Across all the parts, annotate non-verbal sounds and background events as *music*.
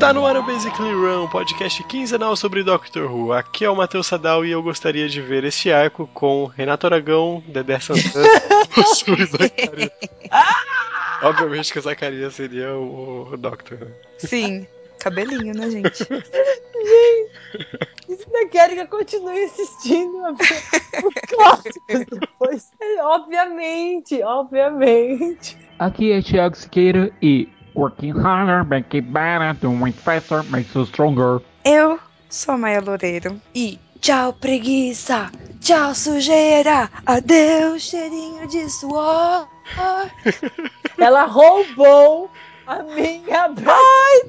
Está no ar o Basically Run, podcast quinzenal sobre Doctor Who. Aqui é o Matheus Sadal e eu gostaria de ver este arco com Renato Aragão, Dedé Santana, *laughs* Suri Zacarias. Obviamente que o Zacarias seria o, o Doctor. né? Sim, cabelinho, né, gente? Vocês ainda querem que eu continue assistindo o clássico depois? É, Obviamente, obviamente. Aqui é Thiago Siqueira e Working harder, make it better, doing faster, makes you stronger. Eu sou a Maia Loureiro e tchau preguiça, tchau sujeira, adeus cheirinho de suor. *laughs* Ela roubou a minha Ai,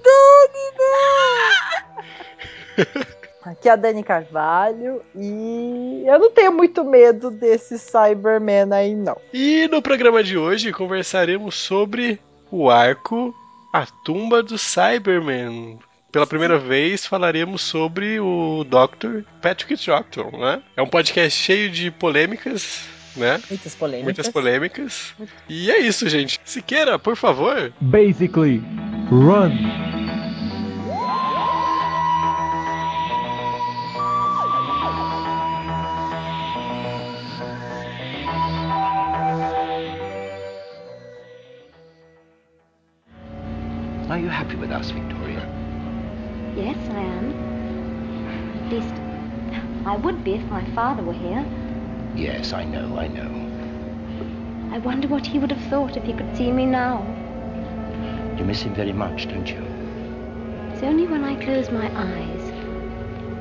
Dani, *laughs* Aqui é a Dani Carvalho e eu não tenho muito medo desse Cyberman aí, não. E no programa de hoje conversaremos sobre o arco A Tumba do Cyberman. Pela primeira vez falaremos sobre o Dr. Patrick Troughton, né? É um podcast cheio de polêmicas, né? Muitas polêmicas. Muitas polêmicas. E é isso, gente. Siqueira, por favor. Basically, run. Are you happy with us, Victoria? Yes, I am. At least, I would be if my father were here. Yes, I know, I know. I wonder what he would have thought if he could see me now. You miss him very much, don't you? It's only when I close my eyes.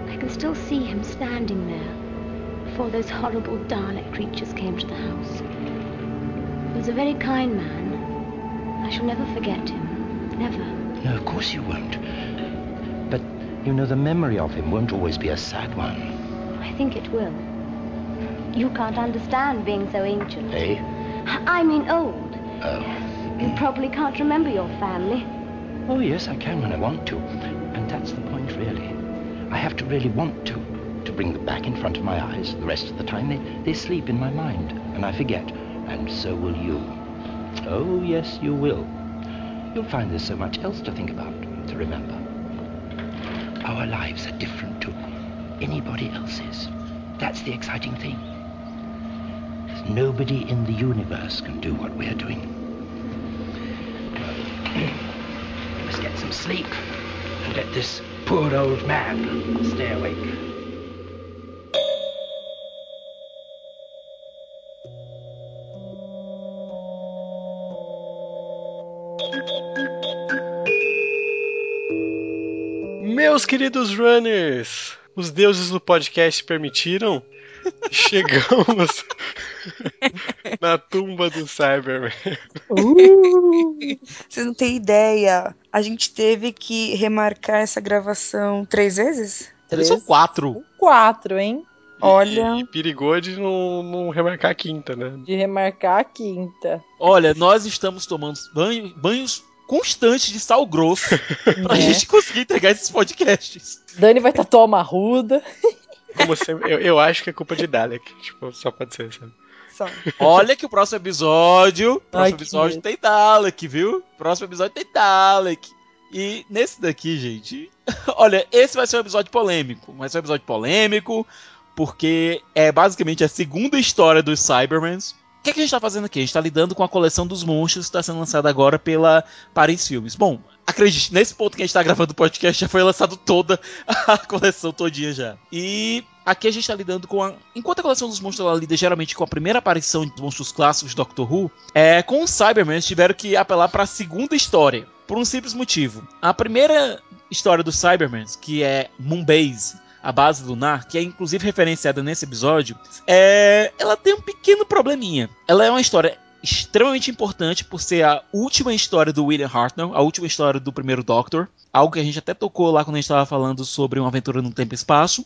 I can still see him standing there before those horrible Dalek creatures came to the house. He was a very kind man. I shall never forget him. Never. No, of course you won't. But, you know, the memory of him won't always be a sad one. I think it will. You can't understand being so ancient. Eh? I mean old. Oh. You probably can't remember your family. Oh, yes, I can when I want to. And that's the point, really. I have to really want to. To bring them back in front of my eyes. The rest of the time, they, they sleep in my mind. And I forget. And so will you. Oh, yes, you will. You'll find there's so much else to think about, to remember. Our lives are different to anybody else's. That's the exciting thing. Nobody in the universe can do what we're doing. *clears throat* Must get some sleep and let this poor old man stay awake. Meus queridos runners, os deuses do podcast permitiram. *laughs* Chegamos *laughs* na tumba do Cyberman. Uh, Vocês não têm ideia. A gente teve que remarcar essa gravação três vezes? Eles são quatro. quatro, hein? Olha. E perigou de não, não remarcar a quinta, né? De remarcar a quinta. Olha, nós estamos tomando banho- banhos constantes de sal grosso *laughs* pra Né? gente conseguir entregar esses podcasts. Dani vai tatuar uma ruda. Como sempre, eu, eu acho que é culpa de Dalek. Tipo, só pode ser, sabe? Olha que o próximo episódio. Próximo Ai, episódio medo. tem Dalek, viu? Próximo episódio tem Dalek. E nesse daqui, gente. *laughs* Olha, esse vai ser um episódio polêmico. Vai ser um episódio polêmico. Porque é basicamente a segunda história dos Cybermans. O que, que a gente tá fazendo aqui? A gente tá lidando com a coleção dos monstros que está sendo lançada agora pela Paris Filmes. Bom, acredite, nesse ponto que a gente tá gravando o podcast já foi lançado toda a *laughs* coleção todinha já. E aqui a gente tá lidando com a. Enquanto a coleção dos monstros ela lida geralmente com a primeira aparição dos monstros clássicos de Doctor Who, é, com os Cybermen tiveram que apelar para a segunda história. Por um simples motivo. A primeira história dos Cybermen, que é Moonbase, a base lunar, que é inclusive referenciada nesse episódio, é, ela tem um pequeno probleminha. Ela é uma história extremamente importante por ser a última história do William Hartnell, a última história do primeiro Doctor, algo que a gente até tocou lá quando a gente estava falando sobre uma aventura no tempo e espaço.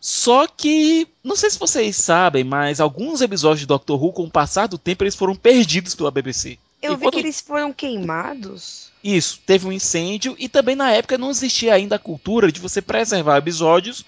Só que, não sei se vocês sabem, mas alguns episódios de Doctor Who, com o passar do tempo, eles foram perdidos pela BBC. Eu vi Enquanto- que eles foram queimados. Isso, teve um incêndio e também na época não existia ainda a cultura de você preservar episódios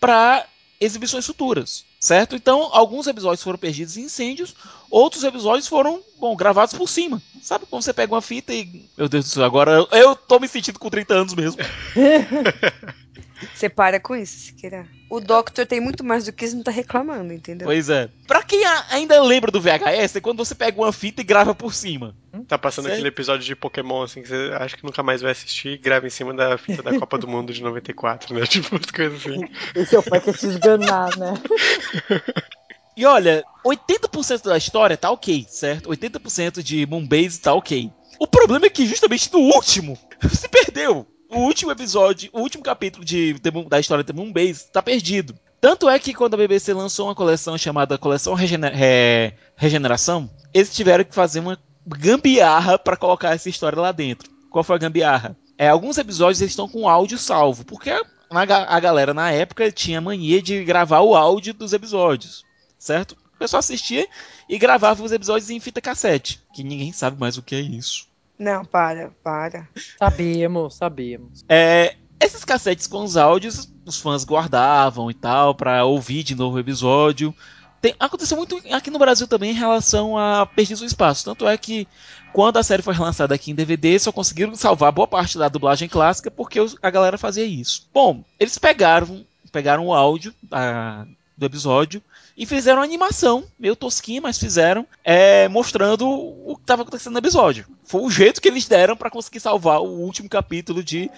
para exibições futuras. certo? Então, alguns episódios foram perdidos em incêndios, outros episódios foram, bom, gravados por cima. Sabe quando você pega uma fita e. Meu Deus do céu, agora eu, eu tô me sentindo com 30 anos mesmo. *laughs* Você para com isso, Siqueira. O Doctor tem muito mais do que isso, não tá reclamando, entendeu? Pois é. Pra quem ainda lembra do VHS, é quando você pega uma fita e grava por cima. Tá passando Sei. aquele episódio de Pokémon, assim, que você acha que nunca mais vai assistir e grava em cima da fita da Copa do Mundo de 94, né? *laughs* Tipo, umas coisas assim. Esse é o pai quer te esganar, né? *laughs* E olha, 80% da história tá ok, certo? 80% de Moonbase tá ok. O problema é que justamente no último *laughs* se perdeu. O último episódio, o último capítulo de, Moon- da história de Moonbase tá perdido. Tanto é que quando a BBC lançou uma coleção chamada Coleção Regene- Re- Regeneração, eles tiveram que fazer uma gambiarra pra colocar essa história lá dentro. Qual foi a gambiarra? É, alguns episódios eles estão com áudio salvo, porque a, a galera na época tinha mania de gravar o áudio dos episódios, certo? O pessoal assistia e gravava os episódios em fita cassete, que ninguém sabe mais o que é isso. Não, para, para. Sabemos, sabemos. É, esses cassetes com os áudios, os fãs guardavam e tal, pra ouvir de novo o episódio. Tem- aconteceu muito aqui no Brasil também em relação a Perdidos no Espaço. Tanto é que quando a série foi relançada aqui em DVD, só conseguiram salvar boa parte da dublagem clássica porque a galera fazia isso. Bom, eles pegaram, pegaram o áudio da- do episódio e fizeram uma animação, meio tosquinha, mas fizeram, é, mostrando o que estava acontecendo no episódio. Foi o jeito que eles deram para conseguir salvar o último capítulo de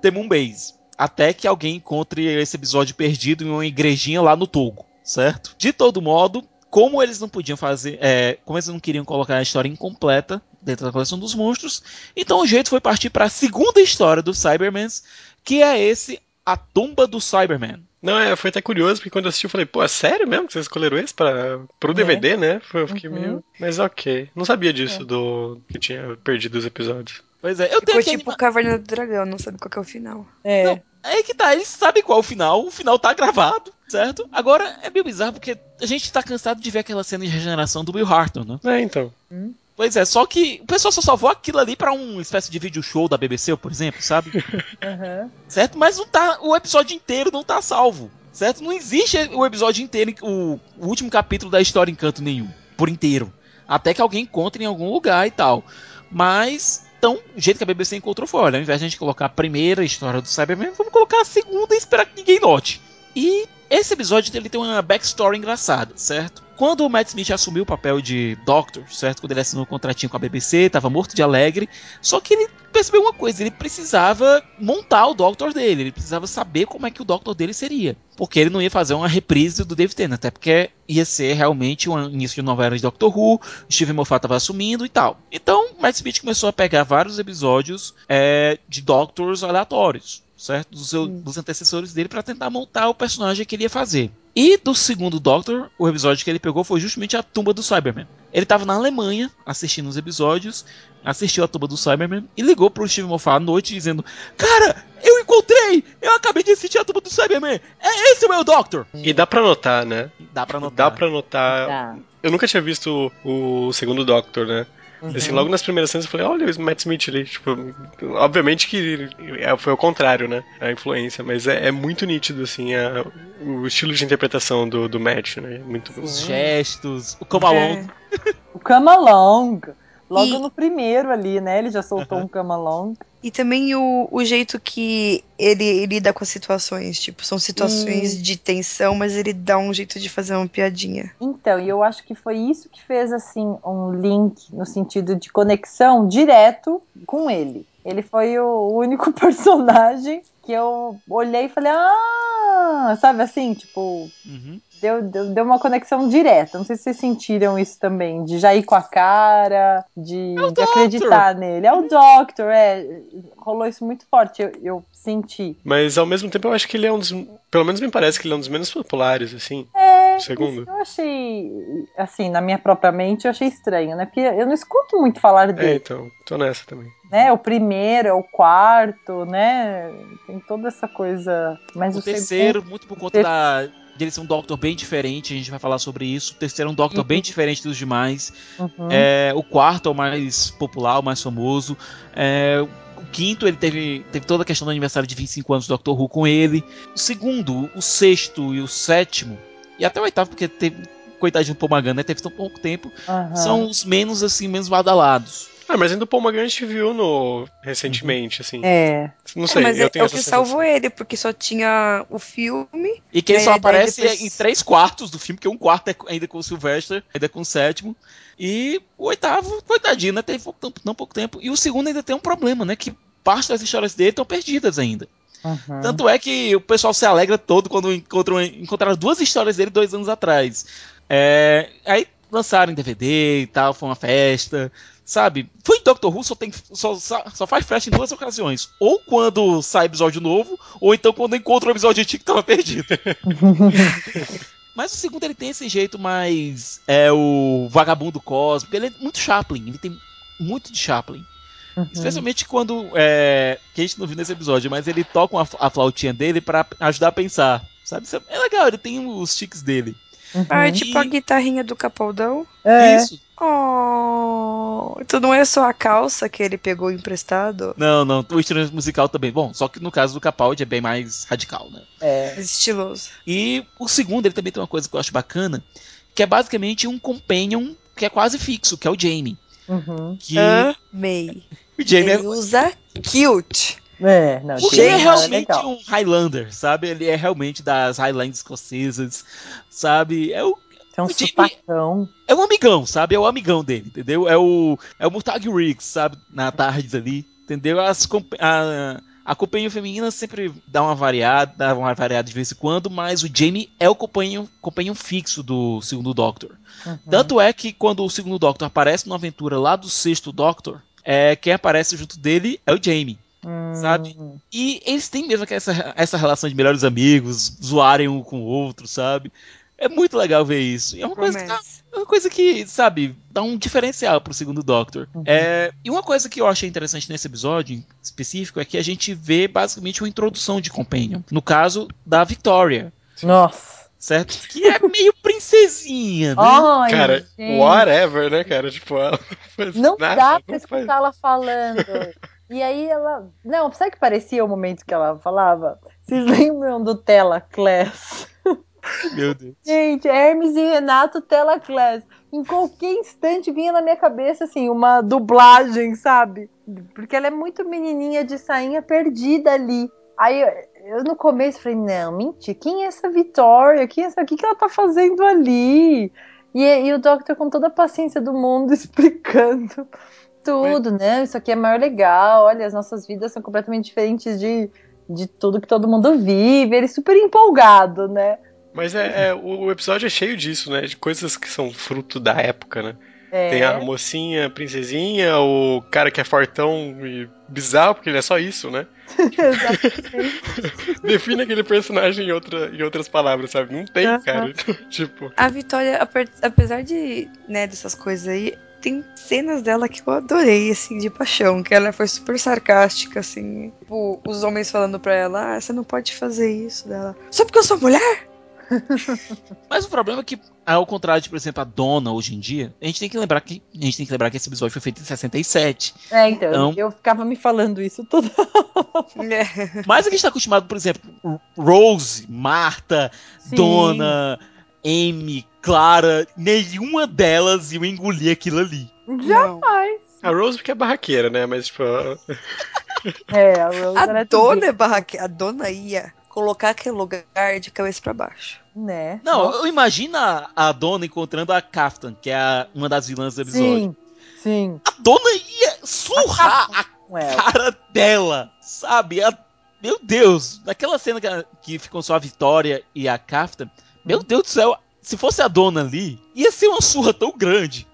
The Moon Base. Até que alguém encontre esse episódio perdido em uma igrejinha lá no Togo, certo? De todo modo, como eles não podiam fazer, é, como eles não queriam colocar a história incompleta dentro da coleção dos monstros, então o jeito foi partir para a segunda história do Cybermans, que é esse A Tumba do Cyberman. Não, é, foi até curioso, porque quando eu assisti eu falei, pô, é sério mesmo que vocês escolheram esse pra, pro DVD, né? Foi- Eu fiquei Uhum. meio. Mas ok. Não sabia disso, do que tinha perdido os episódios. Pois é, eu tenho Ficou aqui tipo anima- Caverna do Dragão, não sabe qual que é o final. É. Não. É que tá, eles sabem qual é o final, o final tá gravado, certo? Agora é meio bizarro porque a gente tá cansado de ver aquela cena de regeneração do Will Harton, né? É, então. Pois é, só que o pessoal só salvou aquilo ali pra uma espécie de vídeo show da BBC, por exemplo, sabe? *laughs* Aham. certo? Mas não tá, o episódio inteiro não tá salvo, certo? Não existe o episódio inteiro, o, o último capítulo da história em canto nenhum, por inteiro. Até que alguém encontre em algum lugar e tal. Mas, então, o jeito que a BBC encontrou foi, olha, ao invés de a gente colocar a primeira história do Cyberman, vamos colocar a segunda e esperar que ninguém note. E esse episódio ele tem uma backstory engraçada, certo? Quando o Matt Smith assumiu o papel de Doctor, certo? Quando ele assinou o contratinho com a BBC, tava morto de alegre. Só que ele percebeu uma coisa, ele precisava montar o Doctor dele, ele precisava saber como é que o Doctor dele seria. Porque ele não ia fazer uma reprise do David Tennant, até porque ia ser realmente um início de novela de Doctor Who, o Steve Moffat estava assumindo e tal. Então, Matt Smith começou a pegar vários episódios é, de Doctors aleatórios, certo? Dos, seu- dos antecessores dele para tentar montar o personagem que ele ia fazer. E do segundo Doctor, o episódio que ele pegou foi justamente a tumba do Cyberman. Ele estava na Alemanha assistindo os episódios, assistiu a tumba do Cyberman e ligou pro Steve Moffat à noite dizendo: Cara, eu encontrei! Eu acabei de assistir a tumba do Cyberman! É esse o meu Doctor! E dá pra notar, né? Dá pra notar. Dá pra notar. Tá. Eu nunca tinha visto o, o segundo Doctor, né? Uhum. Assim, logo nas primeiras cenas eu falei, olha o Matt Smith ali. Tipo, obviamente que é, foi o contrário, né? A influência, mas é, é muito nítido, assim, a- o estilo de interpretação do, do Matt, né? Muito Os gestos, o come along. É. O Camalong. Logo E- no primeiro ali, né? Ele já soltou um Camalong. E também o, o jeito que ele lida com as situações. Tipo, são situações de tensão, mas ele dá um jeito de fazer uma piadinha. Então, e eu acho que foi isso que fez assim um link no sentido de conexão direto com ele. Ele foi o único *laughs* personagem que eu olhei e falei, ah, sabe assim, tipo, Uhum. Deu, deu, deu uma conexão direta. Não sei se vocês sentiram isso também, de já ir com a cara, de, É de acreditar nele. É o Doctor, é. Rolou isso muito forte, eu, eu senti. Mas ao mesmo tempo eu acho que ele é um dos. Pelo menos me parece que ele é um dos menos populares, assim. É, O segundo. isso eu achei, assim, na minha própria mente, eu achei estranho, né? Porque eu não escuto muito falar É, dele. então, tô nessa também. né? O primeiro, é o quarto, né? Tem toda essa coisa. Mas O o, terceiro, muito por conta da de ele ser um Doctor bem diferente, a gente vai falar sobre isso. O terceiro é um Doctor Uhum. bem diferente dos demais. Uhum. É, o quarto é o mais popular, o mais famoso. É, o quinto, ele teve, teve toda a questão do aniversário de 25 anos do Doctor Who com ele. O segundo, o sexto e o sétimo, e até o oitavo, porque teve, coitadinho do Paul McGann, né? Teve tão pouco tempo, Aham. são os menos, assim, menos badalados. Ah, mas ainda o Paul McGann a gente viu no... recentemente, assim. É. Não sei, mas eu é, tenho é o que sensação. salvou ele, porque só tinha o filme. E que ele É, só aparece depois- em três quartos do filme, porque um quarto é ainda com o Sylvester, ainda com o sétimo. E o oitavo, coitadinho, né? Teve pouco tempo, não pouco tempo. E o segundo ainda tem um problema, né? Que parte das histórias dele estão perdidas ainda. Uhum. Tanto é que o pessoal se alegra todo quando encontram, encontraram duas histórias dele dois anos atrás. É, aí lançaram em DVD e tal, foi uma festa. Sabe? Foi em Doctor Who, só, tem, só, só faz festa em duas ocasiões. Ou quando sai episódio novo, ou então quando encontra o episódio antigo que tava perdido. *laughs* Mas o segundo ele tem esse jeito mais. É o vagabundo cósmico. Ele é muito Chaplin. Ele tem muito de Chaplin. Uhum. Especialmente quando. É, que a gente não viu nesse episódio, mas ele toca uma, a flautinha dele pra ajudar a pensar. Sabe? Isso É legal, ele tem os tiques dele. Uhum. Ah, é tipo a guitarrinha do Capaldão. É. Isso. Oh, então não é só a calça que ele pegou emprestado? Não, não, o instrumento musical também. Bom, só que no caso do Capaldi é bem mais radical, né? É. Estiloso. E o segundo, ele também tem uma coisa que eu acho bacana, que é basicamente um companion que é quase fixo, que é o Jamie. Uhum. Que Amei. *laughs* o Jamie é, Ele usa cute. É, não, porque ele é Jamie realmente um Highlander, sabe? Ele é realmente das Highlands escocesas, sabe? É o, Tem um o Jamie- sopacão. é o amigão, sabe? É o amigão dele, entendeu? É o, é o Murtag Riggs, sabe? Na tarde ali, entendeu? As, a, a companhia feminina sempre dá uma variada, dá uma variada de vez em quando, mas o Jamie é o companheiro, companheiro fixo do segundo Doctor. Uhum. Tanto é que quando o segundo Doctor aparece numa aventura lá do sexto Doctor, é, quem aparece junto dele é o Jamie. Hum, sabe? E eles têm mesmo que essa, essa relação de melhores amigos, zoarem um com o outro, sabe? É muito legal ver isso. E é uma coisa que, é uma coisa que, sabe, dá um diferencial pro segundo Doctor. Uhum. É, e uma coisa que eu achei interessante nesse episódio em específico é que a gente vê basicamente uma introdução de Companion. No caso da Victoria, Nossa. certo? Que é meio princesinha, né? Ai, Cara, gente. whatever, né, cara? Tipo, ela não faz Não nada, dá pra não faz- escutar ela falando. E aí ela. Não, sabe que parecia o momento que ela falava? Vocês lembram do Tela Class? *laughs* Meu Deus. Gente, Hermes e Renato Tela Class. Em qualquer instante vinha na minha cabeça, assim, uma dublagem, sabe? Porque ela é muito menininha de sainha perdida ali. Aí eu, no começo falei, não, mentira, quem é essa Vitória? Quem é essa? O que, que ela tá fazendo ali? E, e o Doctor com toda a paciência do mundo *laughs* explicando tudo, né? Isso aqui é maior legal. Olha, as nossas vidas são completamente diferentes de, de tudo que todo mundo vive. Ele super empolgado, né? Mas é, é, o o episódio é cheio disso, né? De coisas que são fruto da época, né? É, Tem a mocinha, a princesinha, o cara que é fortão e bizarro, porque ele é só isso, né? *laughs* exatamente. Define aquele personagem em, outra, em outras palavras, sabe? Não tem, Aham. cara. *laughs* tipo, A Vitória, ape- apesar de, né, dessas coisas aí, tem cenas dela que eu adorei, assim, de paixão, que ela foi super sarcástica, assim. Tipo, os homens falando pra ela, ah, você não pode fazer isso dela. Só porque eu sou mulher? *laughs* Mas o problema é que, ao contrário de, por exemplo, a Dona hoje em dia, a gente tem que lembrar que a gente tem que lembrar que esse episódio foi feito em 67. É, então, Então- eu ficava me falando isso tudo. É. *laughs* Mas a gente tá acostumado, por exemplo, Rose, Marta, Sim. Dona, Amy, Clara, nenhuma delas iam engolir aquilo ali. Jamais. a Rose porque é barraqueira, né? Mas, tipo, *laughs* É, a Rose A era dona é barraque... A dona ia colocar aquele lugar de cabeça pra baixo. né? Não, eu imagino a, a Dona encontrando a Kaftan, que é a- uma das vilãs do episódio. Sim, sim. A Dona ia surrar a Com ela. cara dela, sabe? A- meu Deus, naquela cena que, a- que ficam só a Vitória e a Kaftan, meu Deus do céu, se fosse a dona ali, ia ser uma surra tão grande.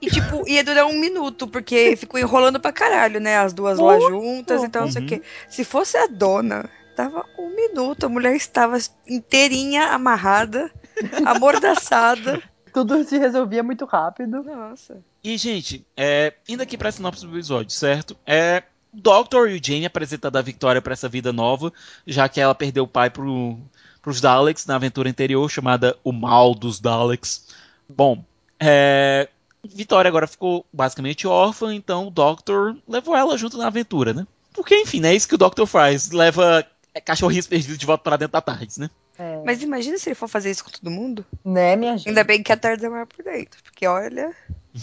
E, tipo, ia durar um minuto, porque ficou enrolando pra caralho, né? As duas lá juntas e tal, não sei o Uhum. quê. Se fosse a dona, tava um minuto, a mulher estava inteirinha amarrada, *laughs* amordaçada. Tudo se resolvia muito rápido. Nossa. E, gente, é, indo aqui pra sinopse do episódio, certo? É, Doctor e o Jane apresentando a Victoria pra essa vida nova, já que ela perdeu o pai pro, pros Daleks na aventura anterior, chamada O Mal dos Daleks. Bom, é, Vitória agora ficou basicamente órfã, então o Doctor levou ela junto na aventura, né? Porque, enfim, é isso que o Doctor faz, leva cachorrinhos perdidos de volta pra dentro da tarde, né? É. Mas imagina se ele for fazer isso com todo mundo. Né, minha gente? Ainda bem que a tarde é maior por dentro. Porque olha.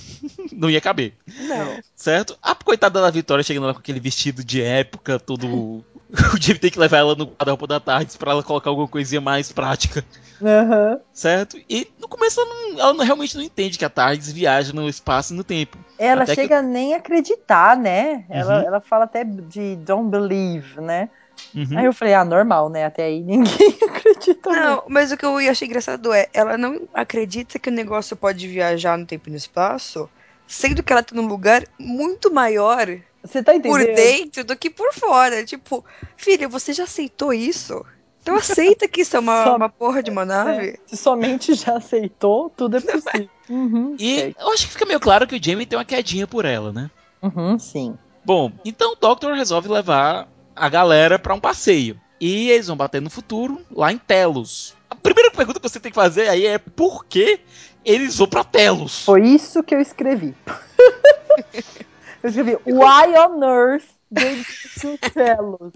*laughs* Não ia caber. Não. Certo? A coitada da Vitória chegando lá com aquele vestido de época, todo. *laughs* O Jimmy tem que levar ela no guarda-roupa da tarde pra ela colocar alguma coisinha mais prática. Aham. Certo? E no começo ela, não- ela não- realmente não entende que a Tardes viaja no espaço e no tempo. Ela Até que- chega a nem a acreditar, né? Ela, Uhum. ela fala até de don't believe, né? Uhum. Aí eu falei, ah, normal, né? Até aí ninguém *laughs* acredita. mesmo. Não, mas o que eu achei engraçado é, ela não acredita que o negócio pode viajar no tempo e no espaço, sendo que ela tá num lugar muito maior Você tá entendendo? por dentro do que por fora. Tipo, filha, você já aceitou isso? Então aceita que isso é uma, *laughs* uma porra de uma nave. É, se somente já aceitou, tudo é possível. Uhum, E sei. eu acho que fica meio claro que o Jamie tem uma quedinha por ela, né? Uhum, sim. Bom, então o Doctor resolve levar a galera pra um passeio. E eles vão bater no futuro, lá em Telos. A primeira pergunta que você tem que fazer aí é por que eles vão pra Telos? Foi isso que eu escrevi. *laughs* eu escrevi Why on earth they to Telos?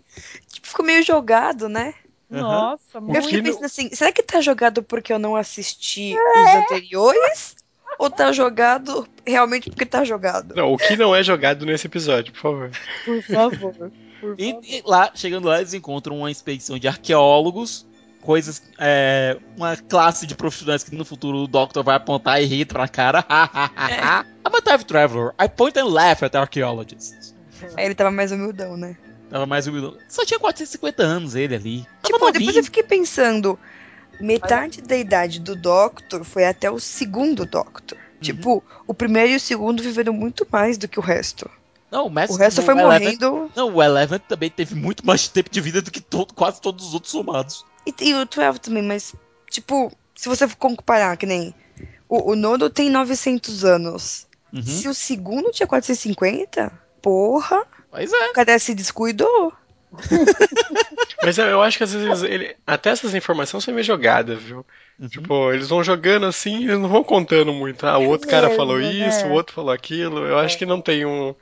Tipo, ficou meio jogado, né? Aham. Nossa, Eu muito. fiquei que no- pensando assim, será que tá jogado porque eu não assisti os anteriores? Ou tá jogado realmente porque tá jogado? Não, o que não é jogado nesse episódio, por favor. Por favor. Por *laughs* E, favor. e lá, chegando lá, eles encontram uma expedição de arqueólogos, coisas, é, uma classe de profissionais que no futuro o Doctor vai apontar e rir pra cara. *laughs* I'm a time traveler. I point and laugh at archaeologists. Aí ele tava mais humildão, né? Tava mais humilde. Só tinha 450 anos ele ali. Tava Tipo, depois eu fiquei pensando, metade da idade do Doctor foi até o segundo Doctor. Tipo, o primeiro e o segundo viveram muito mais do que o resto. Não, o, Mads- O resto o foi Eleven- morrendo. Não, o Eleven também teve muito mais tempo de vida do que todo- quase todos os outros somados. E, e o 12 também, mas, tipo, se você for comparar, que nem. O, o Nono tem 900 anos. Uhum. Se o segundo tinha 450, porra, Pois é. o cara se descuidou. *laughs* Mas eu, acho que às vezes ele, até essas informações são meio jogadas, viu? Uhum. Tipo, eles vão jogando assim, eles não vão contando muito. Ah, o outro cara mesmo, falou né? isso, o outro falou aquilo. Eu acho que não tem um,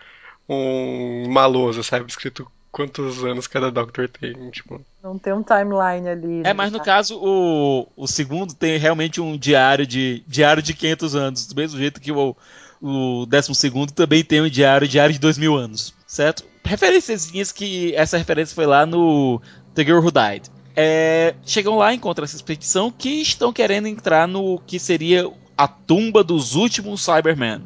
um maloso, sabe? Escrito quantos anos cada Doctor tem. Tipo, Não tem um timeline ali. É, né? mas no caso, o, o segundo tem realmente um diário de diário de 500 anos. Do mesmo jeito que o, o décimo segundo também tem um diário, diário de 2 mil anos. Certo? Referênciazinhas que essa referência foi lá no The Girl Who Died. É, chegam lá, encontram essa expedição que estão querendo entrar no que seria a tumba dos últimos Cybermen.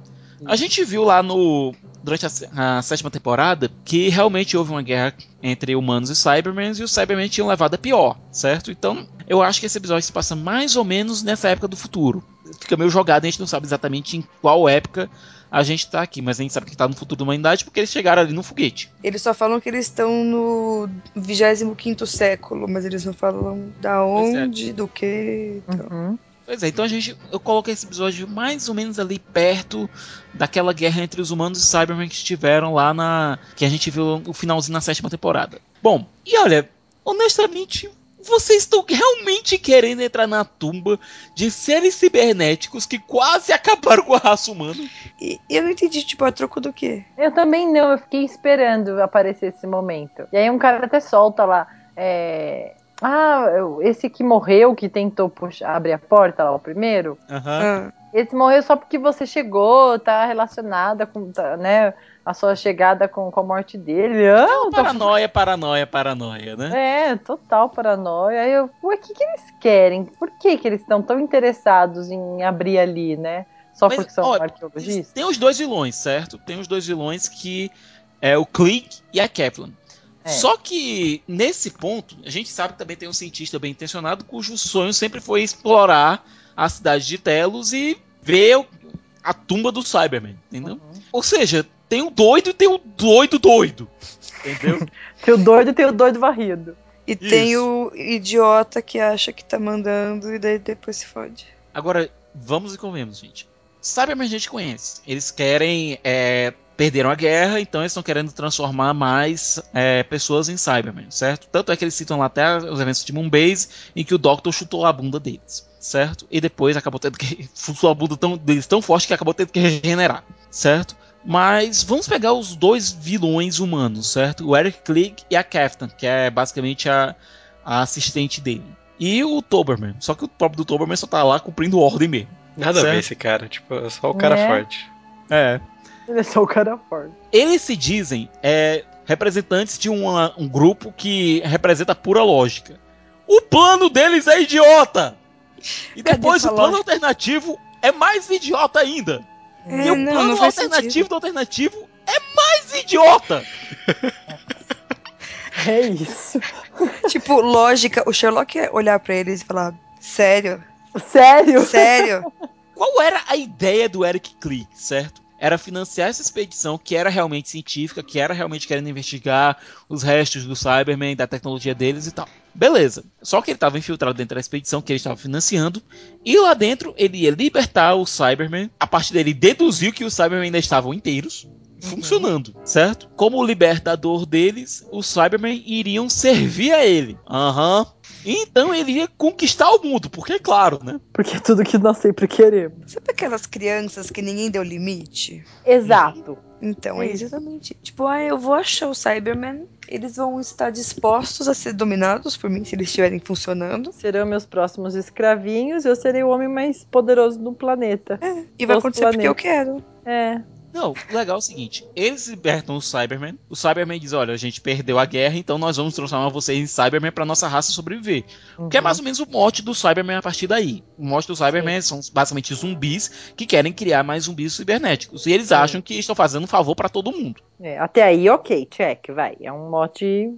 A gente viu lá no durante a, a sétima temporada que realmente houve uma guerra entre humanos e Cybermen e os Cybermen tinham levado a pior, certo? Então eu acho que esse episódio se passa mais ou menos nessa época do futuro. Fica meio jogado, a gente não sabe exatamente em qual época a gente tá aqui, mas a gente sabe que tá no futuro da humanidade porque eles chegaram ali no foguete. Eles só falam que eles estão no 25 século, mas eles não falam da é. onde, do que. Então. Uhum. Pois é, então a gente, eu coloquei esse episódio mais ou menos ali perto daquela guerra entre os humanos e Cybermen que estiveram lá na. que a gente viu o finalzinho na sétima temporada. Bom, e olha, honestamente, vocês estão realmente querendo entrar na tumba de seres cibernéticos que quase acabaram com a raça humana? E, e eu não entendi, tipo, a troco do quê? Eu também não, eu fiquei esperando aparecer esse momento. E aí um cara até solta lá. é, Ah, esse que morreu, que tentou puxar, abrir a porta lá, o primeiro. Aham. Ah, Esse morreu só porque você chegou, tá relacionada com, tá, né, a sua chegada com, com a morte dele. Ah, Paranoia, paranoia, paranoia, né? É, total paranoia. Aí eu, ué, o que, que eles querem? Por que, que eles estão tão interessados em abrir ali, né? Só Mas, porque são ó, arqueologistas? Tem os dois vilões, certo? Tem os dois vilões que é o Click e a Kaplan. É. Só que nesse ponto, a gente sabe que também tem um cientista bem intencionado cujo sonho sempre foi explorar a cidade de Telos e ver o- a tumba do Cyberman, entendeu? Uhum. Ou seja, tem o doido e tem o doido doido, entendeu? *laughs* Tem o doido e tem o doido varrido. e tem Isso. o idiota que acha que tá mandando e daí depois se fode. Agora, vamos e convenhamos, gente. Cybermen a gente conhece. Eles querem. é, perderam a guerra, então eles estão querendo transformar mais é, pessoas em Cybermen, certo? Tanto é que eles citam lá até os eventos de Moonbase, em que o Doctor chutou a bunda deles, certo? E depois acabou tendo que. *laughs* chutou a bunda tão, deles tão forte que acabou tendo que regenerar, certo? Mas vamos pegar os dois vilões humanos, certo? O Eric Klieg e a Captain, que é basicamente a, a assistente dele. e o Toberman. Só que o próprio do Toberman só tá lá cumprindo ordem mesmo. Nada a ver Certo. esse cara, tipo, é só o cara Né? forte. É. *laughs* Ele é só o cara forte. Eles se dizem é, representantes de uma- um grupo que representa a pura lógica. O plano deles é idiota! E *laughs* depois o plano lógica? alternativo é mais idiota ainda. É, e o não, plano não alternativo sentido. do alternativo é mais idiota! *laughs* É isso. Tipo, lógica, o Sherlock ia olhar pra eles e falar: Sério? Sério? Sério? Qual era a ideia do Eric Click, certo? Era financiar essa expedição que era realmente científica, que era realmente querendo investigar os restos do Cyberman, da tecnologia deles e tal. Beleza. Só que ele estava infiltrado dentro da expedição que ele estava financiando. E lá dentro ele ia libertar o Cyberman. A partir dele deduziu que os Cybermen ainda estavam inteiros. Funcionando, certo? Como libertador deles, os Cybermen iriam servir a ele. Aham. Então ele ia conquistar o mundo, porque é claro, né? Porque é tudo que nós sempre queremos. Sabe aquelas crianças que ninguém deu limite? Exato. Então, é Isso. exatamente. Tipo, ah, eu vou achar o Cyberman, eles vão estar dispostos a ser dominados por mim se eles estiverem funcionando. Serão meus próximos escravinhos e eu serei o homem mais poderoso do planeta. E vai acontecer porque eu quero. É. Não, o legal é o seguinte: eles libertam o Cyberman. O Cyberman diz: Olha, a gente perdeu a guerra, então nós vamos transformar vocês em Cyberman pra nossa raça sobreviver. Que é mais ou menos o mote do Cyberman a partir daí. O mote do Cyberman são basicamente zumbis que querem criar mais zumbis cibernéticos. E eles Sim. acham que estão fazendo um favor pra todo mundo, É, Até aí, ok, check, vai. É um mote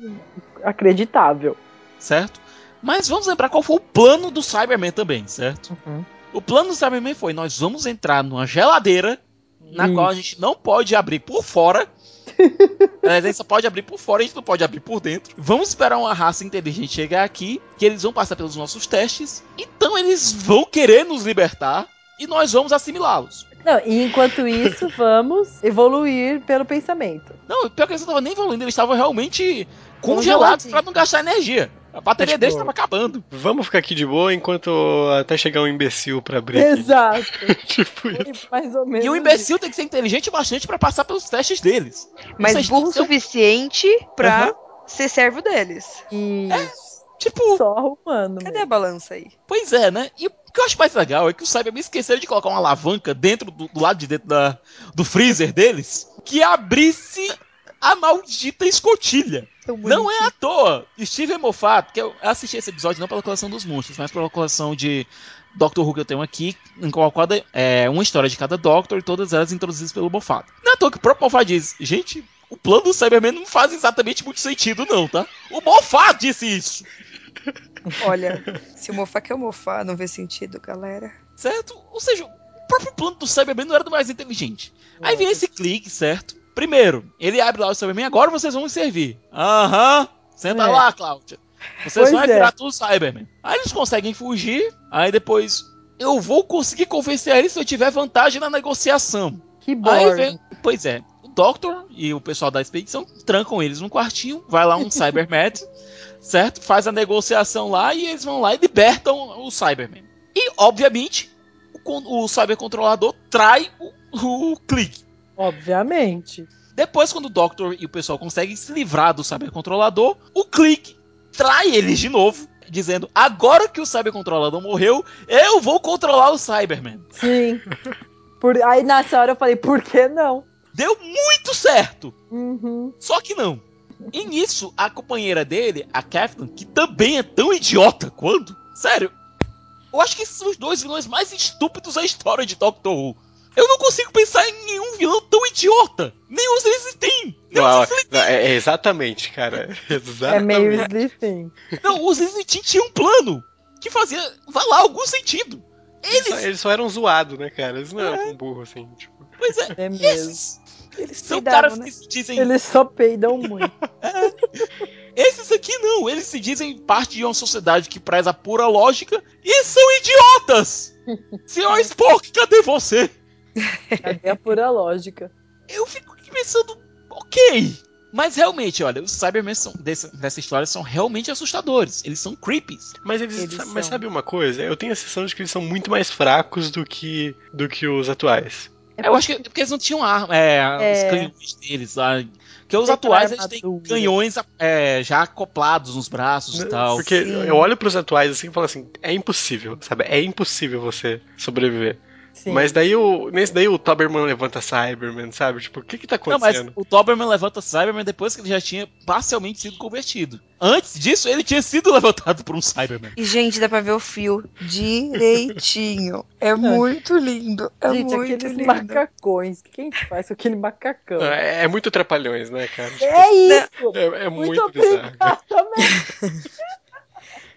acreditável. certo? Mas vamos lembrar qual foi o plano do Cyberman também, certo? Uhum. O plano do Cyberman foi: nós vamos entrar numa geladeira na Isso. qual a gente não pode abrir por fora. *laughs* A gente só pode abrir por fora, a gente não pode abrir por dentro. Vamos esperar uma raça inteligente chegar aqui, que eles vão passar pelos nossos testes. Então eles vão querer nos libertar e nós vamos assimilá-los. Não, e enquanto isso, *laughs* vamos evoluir pelo pensamento. Não, pior que eles não estavam nem evoluindo, eles estavam realmente congelados para não gastar energia. A bateria É tipo- deles estava acabando. Vamos ficar aqui de boa enquanto até chegar um imbecil pra abrir. Exato. *laughs* tipo isso. Mais ou menos. E o imbecil tem que ser inteligente bastante para passar pelos testes deles. Mas Vocês burro o um- suficiente pra ser servo deles. Isso. Tipo, Só humano. Cadê mesmo. a balança aí? Pois é, né? E o que eu acho mais legal é que os Cybermen esqueceram de colocar uma alavanca dentro do, do lado de dentro da, do freezer deles que abrisse a maldita escotilha. Não é à toa. Steven Moffat, que eu assisti esse episódio não pela coleção dos monstros, mas pela coleção de Doctor Who que eu tenho aqui, em qual é uma história de cada Doctor e todas elas introduzidas pelo Moffat. Não é à toa que o próprio Moffat diz, gente, o plano do Cyberman não faz exatamente muito sentido não, tá? O Moffat disse isso. Olha, se o mofar quer o mofar, não vê sentido, galera. certo? Ou seja, o próprio plano do Cyberman não era do mais inteligente. Aí vem esse clique, certo? Primeiro, ele abre lá o Cyberman, agora vocês vão me servir. Aham, senta É. lá, Cláudia. Vocês Pois vão é. virar tudo Cyberman. Aí eles conseguem fugir, aí depois eu vou conseguir convencer eles se eu tiver vantagem na negociação. Que vem, pois é, o Doctor e o pessoal da expedição trancam eles num quartinho, vai lá um *laughs* Cyberman, certo? Faz a negociação lá e eles vão lá e libertam o Cyberman. E, obviamente, o, o Cybercontrolador trai o, o Click. Obviamente. Depois, quando o Doctor e o pessoal conseguem se livrar do Cybercontrolador, o Click trai eles de novo, dizendo: agora que o Cybercontrolador morreu, eu vou controlar o Cyberman. Sim. Por... Aí nessa hora eu falei, por que não? Deu muito certo! Uhum. Só que não. E nisso, a companheira dele, a Catherine, que também é tão idiota quanto. Sério, eu acho que esses são os dois vilões mais estúpidos da história de Doctor Who. Eu não consigo pensar em nenhum vilão tão idiota. Nem os Lizzie Nem os Lizzie é, é exatamente, cara. *laughs* É Exatamente. meio Sliffing. Não, os Lizzie tinham um plano que fazia, vai lá, algum sentido. Eles só, Eles, eles só eram zoados, né, cara? Eles não eram tão burros assim. Tipo. pois é, É mesmo. esses Eles são peidavam, caras né? que se dizem Eles só peidam muito. *laughs* Esses aqui não, eles se dizem parte de uma sociedade que preza a pura lógica e são idiotas! *laughs* Senhor Spock, cadê você? Cadê a pura lógica? Eu fico aqui pensando, ok. Mas realmente, olha, os Cybermen são, desse- dessa história são realmente assustadores. Eles são creepies. Mas eles, Eles mas são. sabe uma coisa? Eu tenho a sensação de que eles são muito mais fracos do que do que os atuais. Eu acho que é porque eles não tinham arma, é, É. os canhões deles lá. Porque os atuais eles têm canhões é, já acoplados nos braços e tal. Porque Sim. eu olho pros atuais assim e falo assim, é impossível, sabe? É impossível você sobreviver. Sim. Mas daí o. Nesse daí o Toberman levanta Cyberman, sabe? Tipo, o que que tá Não, mas acontecendo? o Doberman levanta Cyberman depois que ele já tinha parcialmente sido convertido. Antes disso, ele tinha sido *laughs* levantado por um Cyberman. E, gente, dá pra ver o fio direitinho. É muito lindo. É Gente, muito aqueles lindo. macacões. O que que a gente faz com aquele macacão? É, é muito trapalhões, né, cara? Tipo, É isso! é, é Muito, muito, bizarro. obrigada mesmo. *laughs*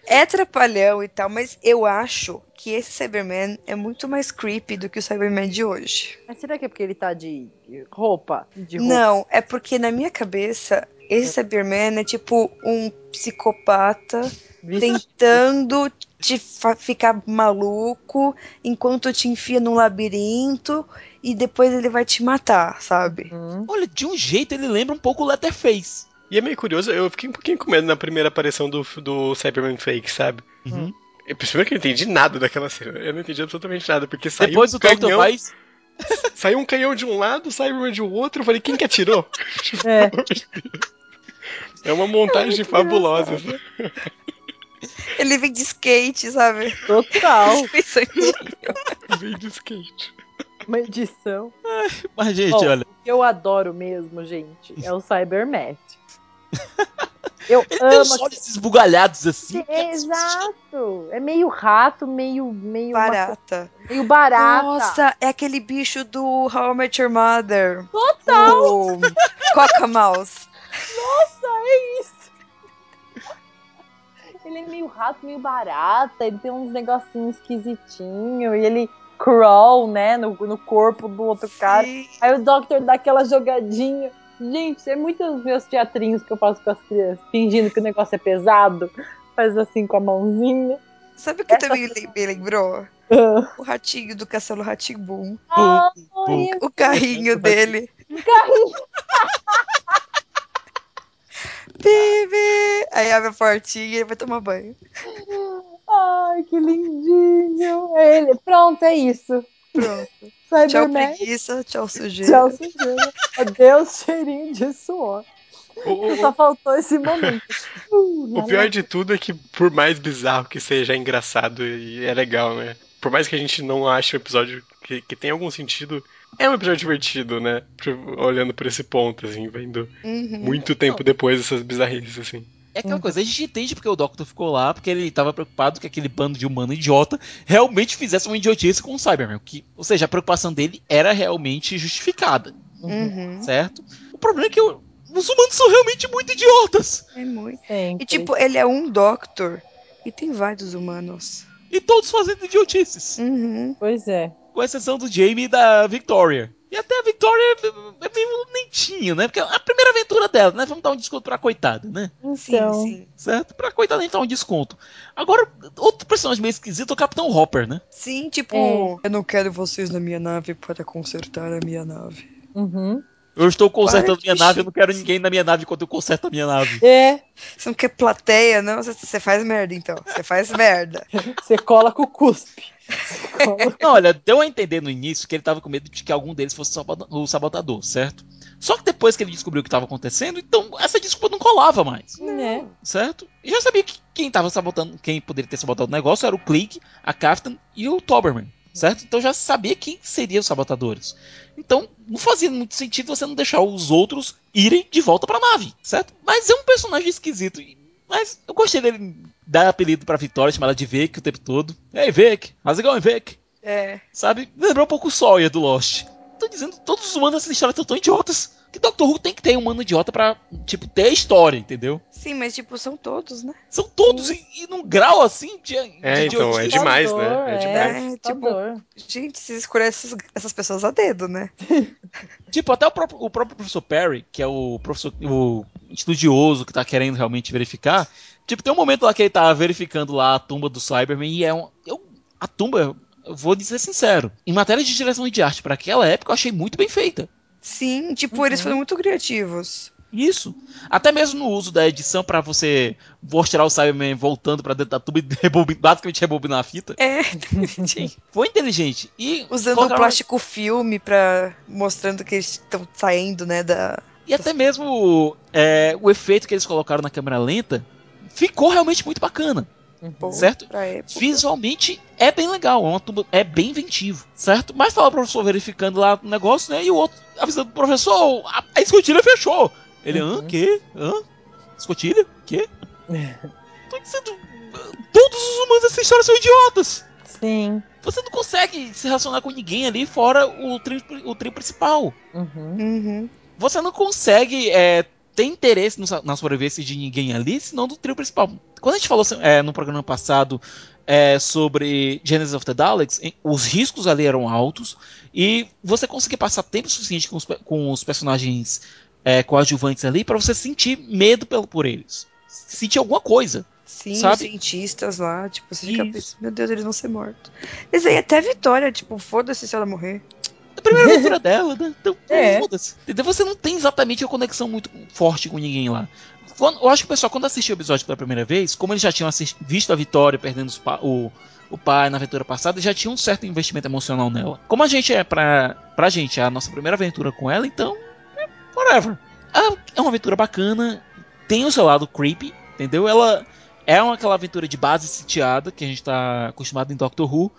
É trapalhão e tal, mas eu acho que esse Cyberman é muito mais creepy do que o Cyberman de hoje. Mas será que é porque ele tá de roupa? De roupa? Não, é porque na minha cabeça, esse Cyberman é tipo um psicopata Vestido. tentando te ficar maluco enquanto te enfia num labirinto e depois ele vai te matar, sabe? Hum. Olha, de um jeito ele lembra um pouco o Letterface. E é meio curioso, eu fiquei um pouquinho com medo na primeira aparição do, do Cyberman Fake, sabe? Uhum. Eu, primeiro que eu não entendi nada daquela cena. Eu não entendi absolutamente nada, porque saiu Depois um o canhão, vai. *laughs* saiu um canhão de um lado, o Cyberman de outro. Eu falei, quem que atirou? *laughs* É. É uma montagem fabulosa. assim. Ele vem de skate, sabe? Total. *laughs* É Veio de skate. Uma edição. Mas, gente, Bom, olha. O que eu adoro mesmo, gente, é o Cybermat. Eu Ele tem os amo. olhos esbugalhados assim. É, Exato. É meio rato, meio meio uma- barata. meio barata. Nossa, é aquele bicho do How I Met Your Mother. Total! O Coca-Mouse. Nossa, é isso. Ele é meio rato, meio barata, ele tem uns negocinhos esquisitinhos, e ele crawl, né, no, no corpo do outro cara. Sim. Aí o Doctor dá aquela jogadinha. Gente, é muito os meus teatrinhos que eu faço com as crianças, fingindo que o negócio é pesado. Faz assim com a mãozinha. Sabe o que Essa- também me lembrou? Ah, O ratinho do Castelo Ratimbum. Ai, O carrinho dele. *laughs* Bebê! Aí abre a portinha e ele vai tomar banho. ai, que lindinho. Ele. Pronto, é isso. Pronto. Tchau, preguiça. Tchau, sujeira. Tchau, sujeira. Adeus, cheirinho de suor. O, Só faltou esse momento. *laughs* Uh, o pior de tudo é que, por mais bizarro que seja, é engraçado e é legal, né? Por mais que a gente não ache o episódio que, que tem algum sentido, é um episódio divertido, né? Olhando por esse ponto, assim, vendo Uhum. muito tempo depois essas bizarrices, assim. É aquela coisa, a gente entende porque o Doctor ficou lá, porque ele tava preocupado que aquele bando de humano idiota realmente fizesse uma idiotice com o Cyberman. Que, ou seja, a preocupação dele era realmente justificada, Uhum. certo? O problema é que o- os humanos são realmente muito idiotas. É muito. Sempre. E tipo, ele é um Doctor e tem vários humanos. E todos fazendo idiotices. Uhum. Pois é. Com exceção do Jamie e da Victoria. E até a Victoria é meio lentinha, né? Porque é a primeira aventura dela, né? Vamos dar um desconto pra coitada, né? Sim, Então, sim. Certo? Pra coitada a gente dá um desconto. Agora, outro personagem meio esquisito é o Capitão Hopper, né? Sim, tipo, É. eu não quero vocês na minha nave para consertar a minha nave. uhum. Eu estou consertando Para, minha nave, eu não quero ninguém na minha nave enquanto eu conserto a minha nave. É, Você não quer plateia, não? Você- faz merda, então. Você faz merda. *laughs* você cola com o cuspe. Você cola- Não, olha, deu a entender no início que ele tava com medo de que algum deles fosse o sabotador, certo? Só que depois que ele descobriu o que estava acontecendo, então essa desculpa não colava mais, né? certo? E já sabia que quem tava sabotando, quem poderia ter sabotado o negócio era o Click, a Captain e o Toberman, certo? Então já sabia quem seriam os sabotadores. Então não fazia muito sentido você não deixar os outros irem de volta pra nave, certo? Mas é um personagem esquisito. Mas eu gostei dele dar apelido pra Vitória, chamar ela de Vic o tempo todo. Ei, Vic, how's it going? É. Sabe? Lembrou um pouco o Sawyer do Lost. Tô dizendo, todos os humanos dessa história estão tão idiotas. Que Doctor Who tem que ter um humano idiota pra, tipo, ter a história, entendeu? Sim, mas tipo, são todos, né? São todos e, e num grau assim de. É, de então, é demais, né? É é, demais. É, assustador. Gente, vocês escolhem essas, essas pessoas a dedo, né? *laughs* Tipo, até o próprio, o próprio professor Perry, que é o professor o estudioso que tá querendo realmente verificar. Tipo, tem um momento lá que ele tá verificando lá a tumba do Cyberman e é um. Eu, a tumba, eu vou dizer sincero, em matéria de direção de arte para aquela época, eu achei muito bem feita. Sim, tipo, eles foram muito criativos. Isso. Até mesmo no uso da edição pra você mostrar o Cyberman voltando pra dentro da tuba e *laughs* rebobin- basicamente rebobinar a fita. É, *laughs* Foi inteligente. E usando o colocaram- plástico filme pra. mostrando que eles estão saindo, né, da. E até mesmo é, o efeito que eles colocaram na câmera lenta ficou realmente muito bacana. Pô, Certo? Visualmente é bem legal, é, uma tuba, é bem inventivo, certo? Mas tava o professor verificando lá o negócio, né? E o outro avisando pro professor, a, a escotilha fechou. Ele, hã? Uhum. Quê? Hã? Escotilha? Quê? Tô dizendo. Todos os humanos dessa história são idiotas! Sim. Você não consegue se relacionar com ninguém ali fora o trio, o trio principal. Uhum. Uhum. Você não consegue é, ter interesse no, na sobrevivência de ninguém ali, senão do trio principal. Quando a gente falou é, no programa passado é, sobre Genesis of the Daleks, os riscos ali eram altos e você conseguia passar tempo suficiente com os, com os personagens é, coadjuvantes ali para você sentir medo pelo, por eles. Sentir alguma coisa. Sim, Sabe? os cientistas lá, tipo, você fica pensando, meu Deus, eles vão ser mortos. Isso aí até a Vitória, tipo, foda-se se ela morrer. Primeira *laughs* aventura dela, né? Então, É. foda-se. Entendeu? Você não tem exatamente uma conexão muito forte com ninguém lá. Quando- eu acho que o pessoal, quando assistiu o episódio pela primeira vez, como eles já tinham visto a Vitória perdendo pa- o, o pai na aventura passada, já tinha um certo investimento emocional nela. Como a gente é pra, pra gente, é a nossa primeira aventura com ela, então, é, whatever. É uma aventura bacana, tem o seu lado creepy, entendeu? Ela é uma, aquela aventura de base sitiada que a gente tá acostumado em Doctor Who,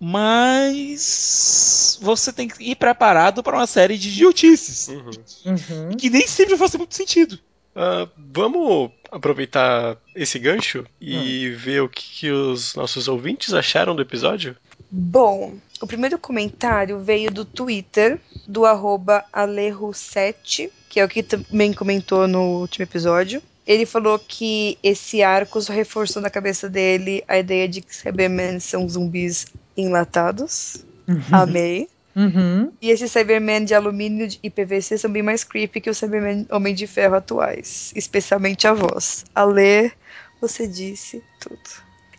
mas você tem que ir preparado para uma série de idiotices. Uhum. Uhum. Que nem sempre faz muito sentido. Ah, vamos aproveitar esse gancho e ver o que, que os nossos ouvintes acharam do episódio? Bom, o primeiro comentário veio do Twitter, do arroba Alejo7, que é o que também comentou no último episódio. Ele falou que esse arco só reforçou na cabeça dele a ideia de que Cybermen são zumbis enlatados. Amei. Uhum. E esses Cybermen de alumínio e PVC são bem mais creepy que os Cybermen Homem de Ferro atuais. Especialmente a voz. A ler, você disse tudo.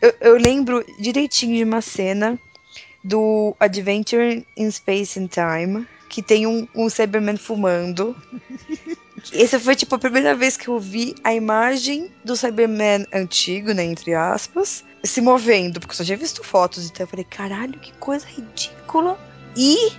Eu, eu lembro direitinho de uma cena do Adventure in Space and Time, que tem um, um Cyberman fumando. *laughs* Essa foi tipo a primeira vez que eu vi a imagem do Cyberman antigo, né, entre aspas, se movendo, porque eu só tinha visto fotos, então eu falei, caralho, que coisa ridícula e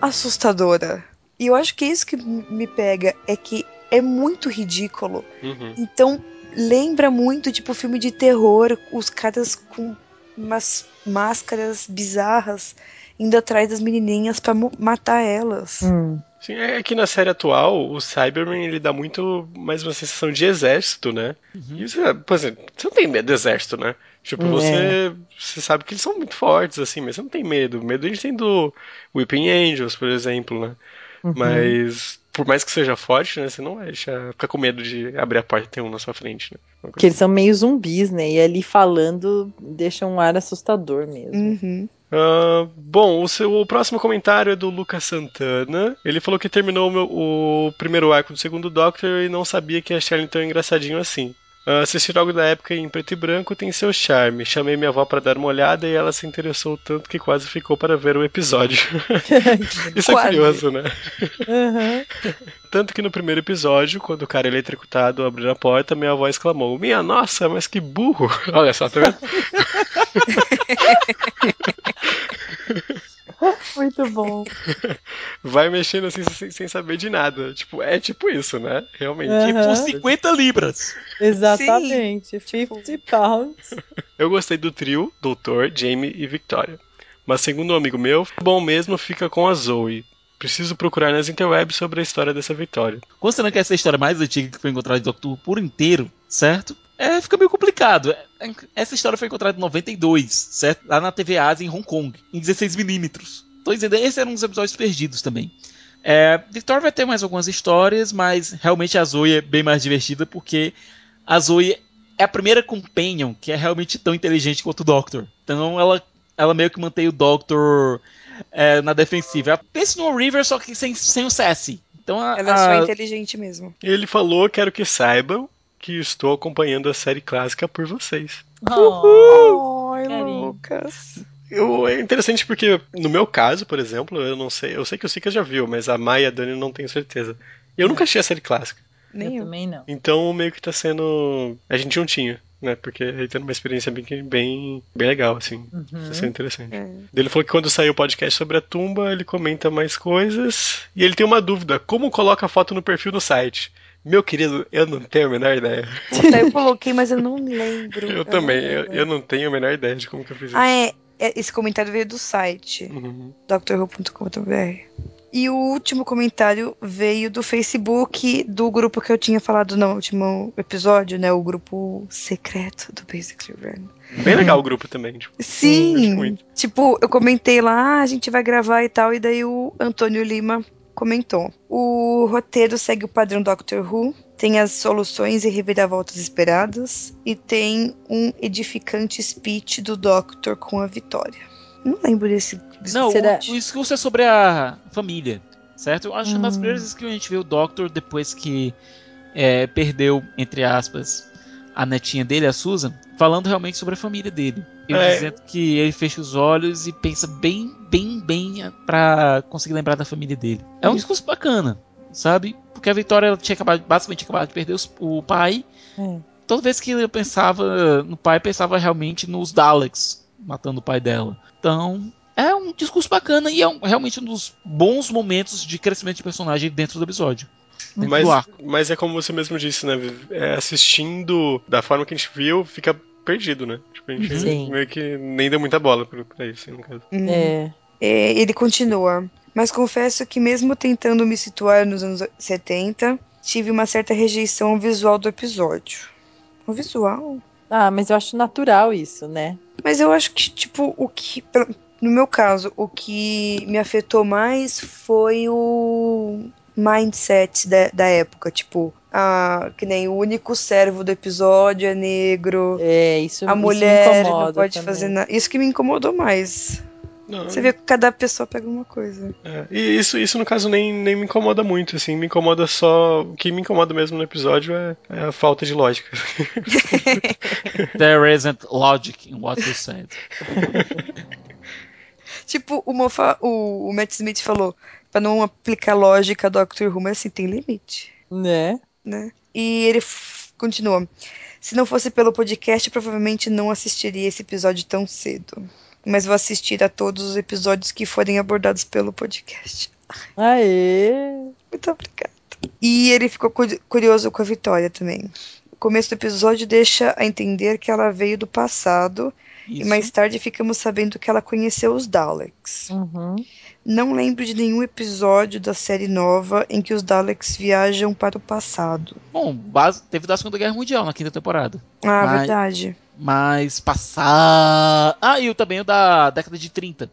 assustadora. E eu acho que é isso que me pega, é que é muito ridículo. Uhum. Então lembra muito, tipo, filme de terror, os caras com umas máscaras bizarras indo atrás das menininhas pra mo- matar elas. Hum. Sim, é que na série atual, o Cyberman ele dá muito mais uma sensação de exército, né? E você, por exemplo, você não tem medo do exército, né? Tipo, Hum, você, você sabe que eles são muito fortes, assim, mas você não tem medo. Medo a gente tem do Weeping Angels, por exemplo, né? Uhum. Mas, por mais que seja forte, né? Você não vai deixar, ficar com medo de abrir a porta e ter um na sua frente, né? Porque eles são meio zumbis, né? E ali falando deixa um ar assustador mesmo. Uhum. Ah, bom, o, seu, o próximo comentário é do Lucas Santana. Ele falou que terminou o, meu- o primeiro arco do segundo Doctor e não sabia que achar ele tão engraçadinho assim. Ah, assistir algo da época em preto e branco tem seu charme. Chamei minha avó para dar uma olhada e ela se interessou tanto que quase ficou para ver o episódio. *laughs* *laughs* Isso é curioso, né? Uhum. *laughs* Tanto que no primeiro episódio, quando o cara eletrocutado abriu a porta, minha avó exclamou: Minha nossa, mas que burro! *laughs* Olha só, tá vendo? *laughs* Muito bom. Vai mexendo assim sem, sem saber de nada. Tipo, é tipo isso, né? Realmente. Aham. Por 50 libras. Exatamente. 50 pounds. *laughs* Eu gostei do trio, Doutor, Jamie e Victoria. Mas segundo um amigo meu, bom mesmo fica com a Zoe. Preciso procurar nas interwebs sobre a história dessa Vitória. Considerando que essa é a história mais antiga que foi encontrada em Doctor por inteiro, certo? É, fica meio complicado. É, Essa história foi encontrada em 92, certo? Lá na TV Ásia, em Hong Kong, em 16mm. Tô dizendo, esses eram uns episódios perdidos também. É, Victor vai ter mais algumas histórias, mas realmente a Zoe é bem mais divertida porque a Zoe é a primeira companion que é realmente tão inteligente quanto o Doctor. Então ela, ela meio que mantém o Doctor é, na defensiva. Pense no River, só que sem, sem o Sassy. Então a, Ela é só a- inteligente mesmo. Ele falou: Quero que saibam que estou acompanhando a série clássica por vocês. Oh, Ai. Lucas. Eu, é interessante porque, no meu caso, por exemplo, eu não sei. Eu sei que o Sika já viu, mas a Maia e a Dani não tenho certeza. Eu nunca achei a série clássica. Nem eu eu. também não. Então meio que tá sendo. A gente não tinha, né? Porque aí tendo uma experiência bem, bem, bem legal, assim. Tá sendo interessante. É. Ele falou que quando sair o podcast sobre a tumba, ele comenta mais coisas. E ele tem uma dúvida: como coloca a foto no perfil no site? Meu querido, eu não tenho a menor ideia. Puta, eu coloquei, mas eu não lembro. *laughs* Eu não também, eu, lembro. eu não tenho a menor ideia de como que eu fiz isso. Ah, é. é, Esse comentário veio do site. Uhum. drwho.com.br. E o último comentário veio do Facebook do grupo que eu tinha falado no último episódio, né? O grupo secreto do Basically Random. Bem legal o grupo também. Tipo, Sim! Tipo, eu comentei lá, ah, a gente vai gravar e tal, e daí o Antônio Lima comentou. O roteiro segue o padrão Doctor Who, tem as soluções e reviravoltas esperadas, e tem um edificante speech do Doctor com a Vitória. Não lembro desse. Não, Será- o, o discurso é sobre a família, certo? Eu acho que uma das Hum. primeiras vezes que a gente vê o Doctor depois que é, perdeu, entre aspas, a netinha dele, a Susan, falando realmente sobre a família dele. Ele É. dizendo que ele fecha os olhos e pensa bem, bem, bem pra conseguir lembrar da família dele. É um discurso bacana, sabe? Porque a Vitória ela tinha acabado, basicamente acabado de perder os- o pai. É. Toda vez que eu pensava no pai, pensava realmente nos Daleks matando o pai dela. Então, é um discurso bacana e é um- realmente um dos bons momentos de crescimento de personagem dentro do episódio. Dentro Mas, do arco. mas é como você mesmo disse, né? É, assistindo da forma que a gente viu, fica perdido, né? Tipo, a gente Sim. meio que nem deu muita bola pra, pra isso, no caso. Hum. É. É, ele continua. Mas confesso que, mesmo tentando me situar nos anos 70, tive uma certa rejeição ao visual do episódio. O visual? Ah, mas eu acho natural isso, né? Mas eu acho que, tipo, o que. No meu caso, o que me afetou mais foi o mindset da, da época. Tipo, a, que nem o único servo do episódio é negro. É, isso, A isso mulher me não pode também. fazer nada. Isso que me incomodou mais. Não, Você vê que cada pessoa pega uma coisa. é, e isso, isso, no caso, nem, nem me incomoda muito, assim. Me incomoda só. O que me incomoda mesmo no episódio é, é a falta de lógica. *laughs* There isn't logic in what you said. *laughs* Tipo, o, Mofa, o, o Matt Smith falou, pra não aplicar lógica do Doctor Who, mas assim, tem limite, Né? né? E ele continua. Se não fosse pelo podcast, provavelmente não assistiria esse episódio tão cedo. Mas vou assistir a todos os episódios que forem abordados pelo podcast. Aê! Muito obrigada. E ele ficou cu- curioso com a Vitória também. O começo do episódio deixa a entender que ela veio do passado e Isso. mais tarde ficamos sabendo que ela conheceu os Daleks. Uhum. Não lembro de nenhum episódio da série nova em que os Daleks viajam para o passado. Bom, base- teve da Segunda Guerra Mundial na quinta temporada. Ah, Mas- verdade. Mas passar. Ah, e o- também o da década de 30.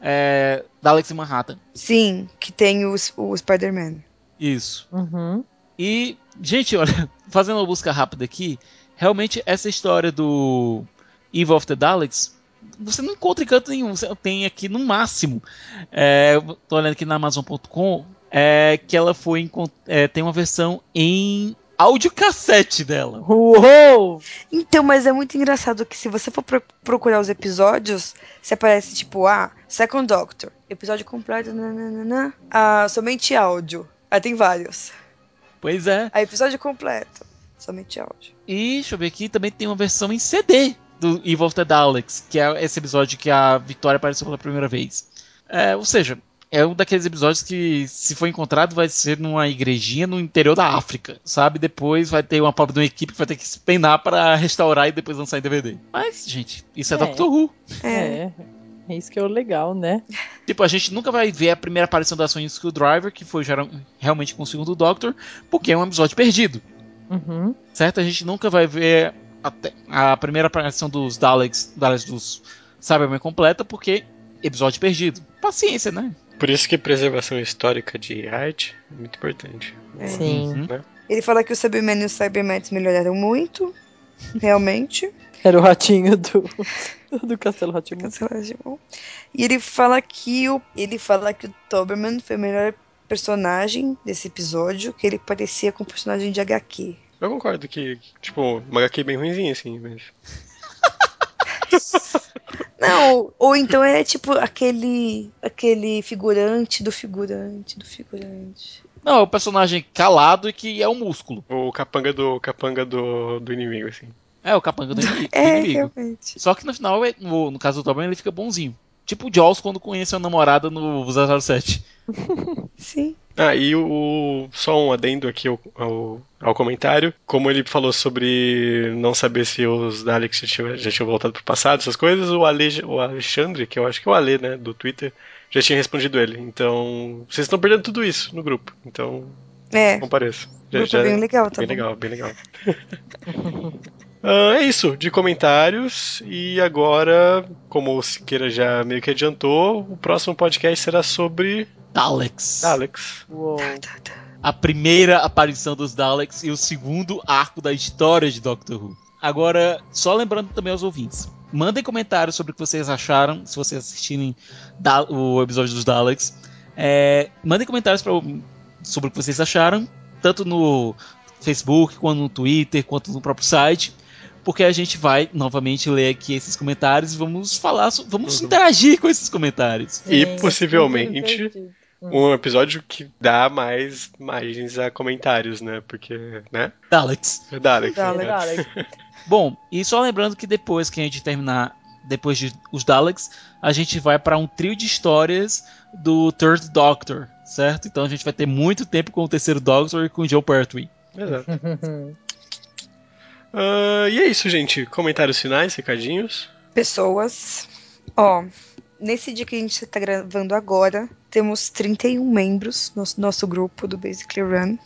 É, da Alex Manhattan. Sim, que tem o, o Spider-Man. Isso. Uhum. E, gente, *laughs* olha, fazendo uma busca rápida aqui, realmente essa história do Evil of the Daleks, você não encontra em canto nenhum. Você tem aqui no máximo. É, tô olhando aqui na Amazon.com, é, que ela foi. é, tem uma versão em audiocassete dela. Uou! Então, mas é muito engraçado que se você for pro- procurar os episódios, você aparece tipo, ah, Second Doctor, episódio completo, nananana, ah, somente áudio. Aí tem vários. Pois é. Aí episódio completo, somente áudio. E deixa eu ver aqui, também tem uma versão em CD do Evil of the Daleks, que é esse episódio que a Vitória apareceu pela primeira vez. É, ou seja, é um daqueles episódios que, se for encontrado, vai ser numa igrejinha no interior da África, sabe? Depois vai ter uma pobre de uma equipe que vai ter que se penar para restaurar e depois lançar em DVD. Mas, gente, isso é, É. Doctor Who. É. É. É isso que é o legal, né? Tipo, a gente nunca vai ver a primeira aparição da Sonic Screwdriver, que foi realmente com o segundo Doctor, porque é um episódio perdido. Uhum. certo? A gente nunca vai ver até a primeira aparição dos Daleks, Daleks dos Cybermen completa, porque episódio perdido. Paciência, né? Por isso que preservação histórica de arte é muito importante. É. Sim. Uhum. Ele fala que o Cyberman e os Cybermets melhoraram muito, realmente. Era o ratinho do, do Castelo. Canceladinho. E ele fala que o ele fala que o Toberman foi o melhor personagem desse episódio, que ele parecia com um personagem de HQ. Eu concordo que, tipo, uma HQ bem ruimzinha, assim, mas. *laughs* Não, ou então é tipo aquele aquele figurante do figurante do figurante. Não, é o personagem calado e que é um músculo. O capanga do capanga do, do inimigo, assim. É o capanga do ini- *laughs* do É, inimigo. realmente. Só que no final, é- no, no caso do Tobin, ele fica bonzinho. Tipo o Jaws quando conhece a namorada no 007. *laughs* Sim. Ah, e o, só um adendo aqui ao, ao, ao comentário. Como ele falou sobre não saber se os Daleks já tinham, já tinham voltado pro passado, essas coisas, o, Ale, o Alexandre, que eu acho que é o Ale, né, do Twitter, já tinha respondido ele. Então, vocês estão perdendo tudo isso no grupo. Então, É. compareça. Grupo é bem legal, tá Bem bom? legal, bem legal. *laughs* Ah, é isso, de comentários. E agora, como o Siqueira já meio que adiantou, o próximo podcast será sobre Daleks. Daleks. Uou. A primeira aparição dos Daleks e o segundo arco da história de Doctor Who. Agora, só lembrando também aos ouvintes. Mandem comentários sobre o que vocês acharam, se vocês assistirem o episódio dos Daleks. É, mandem comentários pra, sobre o que vocês acharam, tanto no Facebook, quanto no Twitter, quanto no próprio site. Porque a gente vai novamente ler aqui esses comentários e vamos falar, vamos Uhum. interagir com esses comentários. E Sim, possivelmente divertido. um episódio que dá mais margens a comentários, né? Porque, né? Daleks. É Daleks. Daleks. né? Dalek. *laughs* Bom, e só lembrando que depois que a gente terminar, depois de os Daleks, a gente vai para um trio de histórias do Third Doctor, certo? Então a gente vai ter muito tempo com o terceiro Doctor e com o Joe Pertwee. Exato. *laughs* Ah, e é isso, gente. Comentários finais, recadinhos. Pessoas. Ó, nesse dia que a gente tá gravando agora, temos 31 membros no nosso grupo do Basically Run.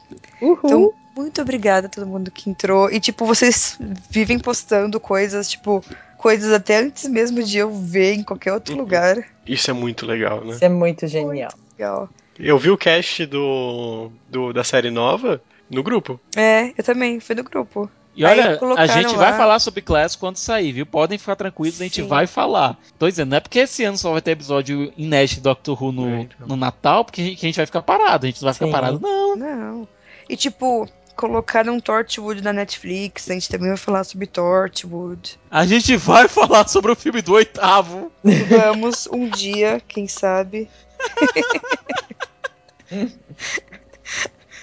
Uhul. Então, muito obrigada a todo mundo que entrou. E, tipo, vocês vivem postando coisas, tipo, coisas até antes mesmo de eu ver em qualquer outro Uhum. lugar. Isso é muito legal, né? Isso é muito genial. Legal. Eu vi o cast do, do- da série nova no grupo. É, eu também, foi do grupo. E olha, a gente lá- vai falar sobre Class quando sair, viu? Podem ficar tranquilos, a gente Sim. vai falar. Tô dizendo, não é porque esse ano só vai ter episódio inédito de Doctor Who no, É, no Natal, porque a gente, que a gente vai ficar parado. A gente não vai ficar Sim. parado, não. Não. E, tipo, colocaram Torchwood na Netflix, a gente também vai falar sobre Torchwood. A gente vai *laughs* falar sobre o filme do oitavo. Vamos um dia, quem sabe. *laughs*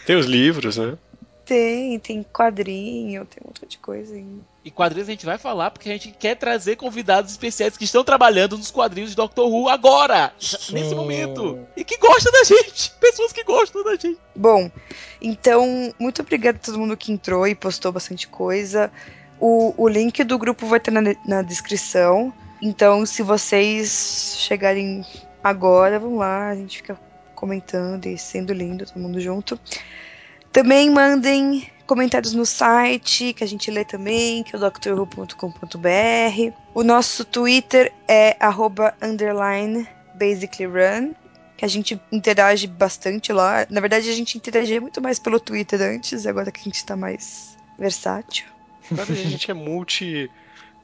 Tem os livros, né? Tem, tem quadrinho, tem um monte de coisa aí. E quadrinhos a gente vai falar porque a gente quer trazer convidados especiais que estão trabalhando nos quadrinhos de Doctor Who agora, nesse Sim. momento. E que gostam da gente. *laughs* Pessoas que gostam da gente. Bom, então, muito obrigada a todo mundo que entrou e postou bastante coisa. O, o link do grupo vai estar na, na descrição. Então, se vocês chegarem agora, vão lá, a gente fica comentando e sendo lindo, todo mundo junto. Também mandem comentários no site, que a gente lê também, que é o drwho.com.br. O nosso Twitter é arroba underline basicallyrun, que a gente interage bastante lá. Na verdade, a gente interagia muito mais pelo Twitter antes, agora que a gente tá mais versátil. Agora a gente é multi.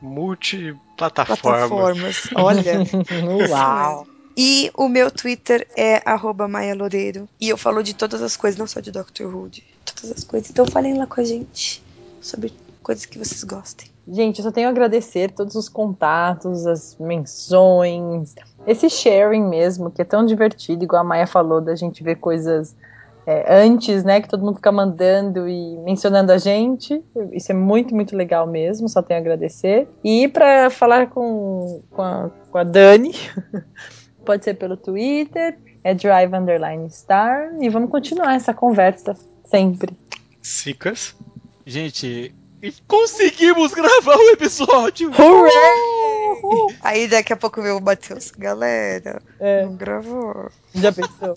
multi-plataforma. Plataformas. Olha. *laughs* Uau. E o meu Twitter é arroba Maia Loureiro. E eu falo de todas as coisas, não só de Doctor Who, todas as coisas. Então falem lá com a gente sobre coisas que vocês gostem. Gente, eu só tenho a agradecer todos os contatos, as menções, esse sharing mesmo, que é tão divertido, igual a Maia falou, da gente ver coisas é, antes, né? Que todo mundo fica mandando e mencionando a gente. Isso é muito, muito legal mesmo, só tenho a agradecer. E para falar com, com, a, com a Dani, *laughs* pode ser pelo Twitter, é Drive Underline Star, e vamos continuar essa conversa sempre. Sicas. Gente, conseguimos gravar o episódio. Hooray! Aí daqui a pouco veio o Matheus. Galera, É. não gravou. Já pensou?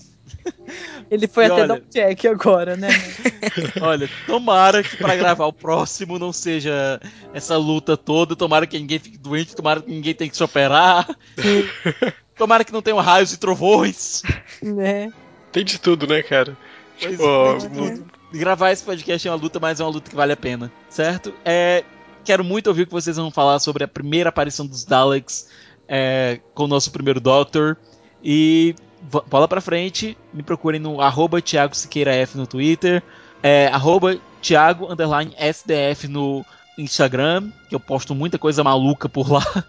Ele foi E até olha- dar um check agora, né? *laughs* Olha, tomara que pra gravar o próximo não seja essa luta toda. Tomara que ninguém fique doente. Tomara que ninguém tenha que se operar. Tomara que não tenham raios e trovões. né? Tem de tudo, né, cara? Pois Tipo, é. mu- Gravar esse podcast é uma luta, mas é uma luta que vale a pena, certo? É, quero muito ouvir o que vocês vão falar sobre a primeira aparição dos Daleks é, com o nosso primeiro Doctor. E bola pra frente, me procurem no arroba Thiago Siqueira F no Twitter, é, arroba Thiago underline SDF no Instagram, que eu posto muita coisa maluca por lá. *laughs*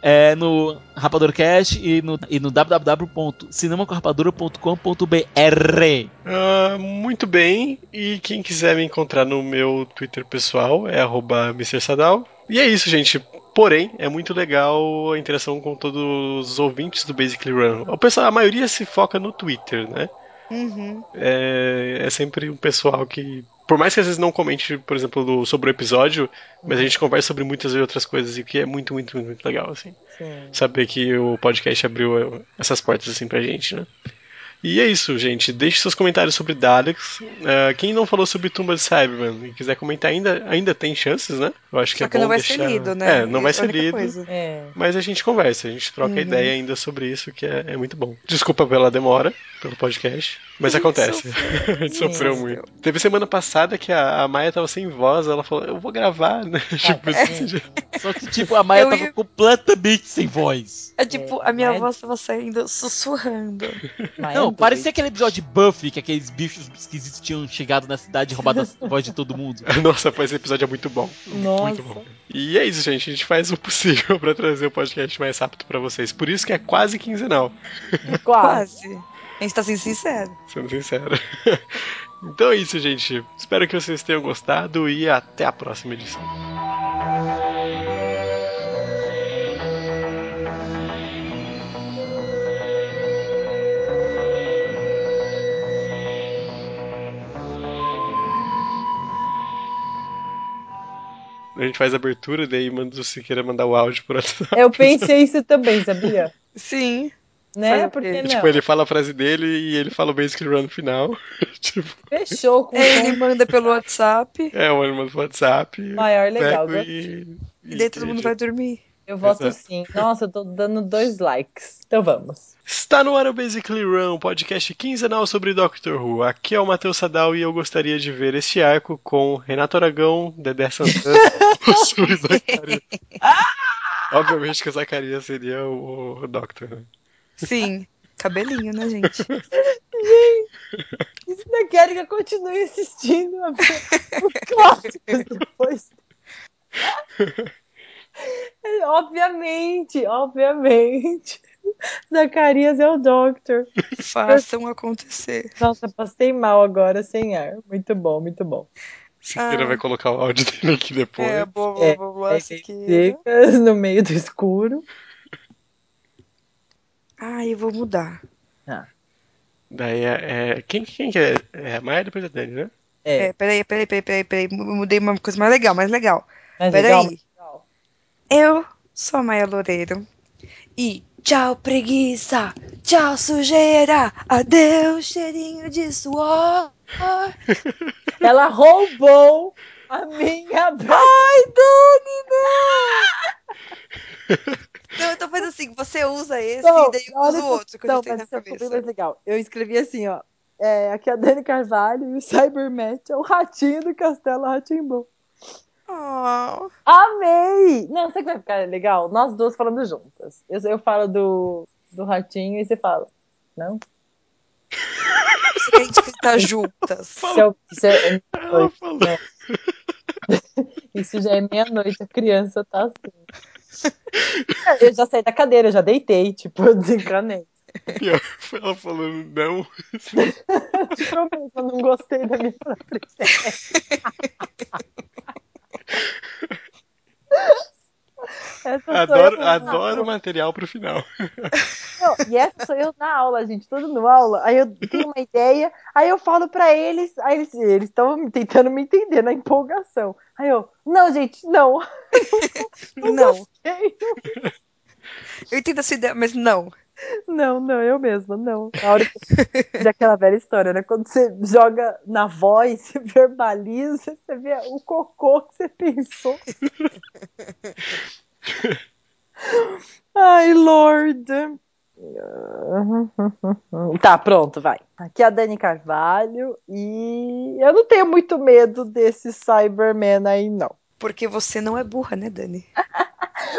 É no RapaduraCast e no, e no www.cinemacorrapadura.com.br. Ah, muito bem, e quem quiser me encontrar no meu Twitter pessoal é arroba Mr. Sadal. E é isso, gente. Porém, é muito legal a interação com todos os ouvintes do Basically Run. O pessoal, a maioria se foca no Twitter, né? Uhum. É, é sempre um pessoal que. Por mais que às vezes não comente, por exemplo, do- sobre o episódio, mas a gente conversa sobre muitas outras coisas e o que é muito, muito, muito, muito legal, assim. Sim. Saber que o podcast abriu essas portas assim pra gente, né? E é isso, gente. Deixe seus comentários sobre Daleks. Ah, quem não falou sobre Tumba de Cyberman e quiser comentar ainda, ainda tem chances, né? Eu acho que Só é que bom não vai deixar... ser lido, né? É, não vai é ser única lido. coisa. É. Mas a gente conversa, a gente troca Uhum. ideia ainda sobre isso, que é, é muito bom. Desculpa pela demora, pelo podcast, mas acontece. *laughs* a gente sofreu Isso. muito. Teve semana passada que a, a Maia tava sem voz, ela falou, eu vou gravar, né? *laughs* tipo, assim, *laughs* Só que, tipo, a Maia Eu tava ia- completamente sem voz. É tipo, a minha mas- voz tava saindo sussurrando. Mas Não, é parecia aquele episódio de Buffy, que aqueles bichos esquisitos tinham chegado na cidade e roubado a *laughs* voz de todo mundo. *laughs* Nossa, pois esse episódio é muito bom. Nossa. Muito bom. E é isso, gente. A gente faz o possível *laughs* pra trazer o podcast mais rápido pra vocês. Por isso que é quase quinzenal, Quase. Quase. A gente tá sendo sincero. sendo sincero. então é isso, gente. Espero que vocês tenham gostado e até a próxima edição. A gente faz a abertura, daí manda o Siqueira mandar o áudio por WhatsApp. Eu pensei isso também, sabia? Sim. Né? Fazer o Por quê? que não? Tipo, ele fala a frase dele e ele fala o Basic Run no final. *laughs* tipo, Fechou com Ele o manda pelo WhatsApp é, o manda no WhatsApp. maior legal. pego gostei. e, e daí todo mundo vai dormir. Eu voto Exato. sim. Nossa, eu tô dando dois likes. Então vamos. Está no ar o Basically Run, podcast quinzenal sobre Doctor Who. Aqui é o Matheus Sadal e eu gostaria de ver este arco com Renato Aragão, Dedé Santana *laughs* e Zacarias. Obviamente que o Zacarias seria o, o Doctor. né? Sim. Cabelinho, né, gente? E se não querem que eu continue assistindo a *laughs* os clássicos depois? É, *laughs* obviamente, obviamente. *laughs* Zacarias é o Doctor. Façam acontecer. Nossa, passei mal agora sem ar. Muito bom, muito bom. Siqueira Ah. vai colocar o áudio *laughs* dele aqui depois. É, boa, boa, É, boa, boa. É, dicas no meio do escuro. Ai, eu vou mudar. Daí é, é- quem, quem que é? É a Maia depois da Dani, né? É, É, peraí, peraí, peraí, peraí, peraí. Mudei uma coisa mais legal, mais legal. mas Peraí. legal. Eu sou a Maia Loureiro. E tchau, preguiça. Tchau, sujeira. Adeus, cheirinho de suor. *laughs* Ela roubou a minha Ai, Dani, não! Não, então faz assim, você usa esse Não, e daí eu uso o outro que eu não, já tenho na cabeça. mais legal. Eu escrevi assim, ó. É, aqui é a Dani Carvalho e o Cybermat é o ratinho do Castelo Ratimbom. Oh, Amei! Não, sabe o que vai ficar legal? Nós duas falando juntas. Eu, eu falo do, do ratinho e você fala. Não? você a gente cantar juntas. *laughs* Isso, é, é, Ela falou. *laughs* isso já é meia-noite, a criança tá assim. *laughs* Eu já saí da cadeira, já deitei, tipo, eu desencanei. Pior, foi ela falando não. Prometo, eu não gostei da minha própria ideia. Essa Adoro, adoro material pro final. Não, e essa sou eu na aula, gente, tudo no aula. Aí eu tenho uma ideia, aí eu falo pra eles, aí eles estão tentando me entender na empolgação. Aí eu, não, gente, não. *laughs* Não, Ei, eu entendo a sua ideia, mas não. Não, não, eu mesma, não. Na hora que de aquela velha história, né? Quando você joga na voz, *laughs* você verbaliza, você vê o cocô que você pensou. Ai, Lord. Tá, pronto, vai. Aqui é a Dani Carvalho e eu não tenho muito medo desse Cyberman aí, não. Porque você não é burra, né, Dani?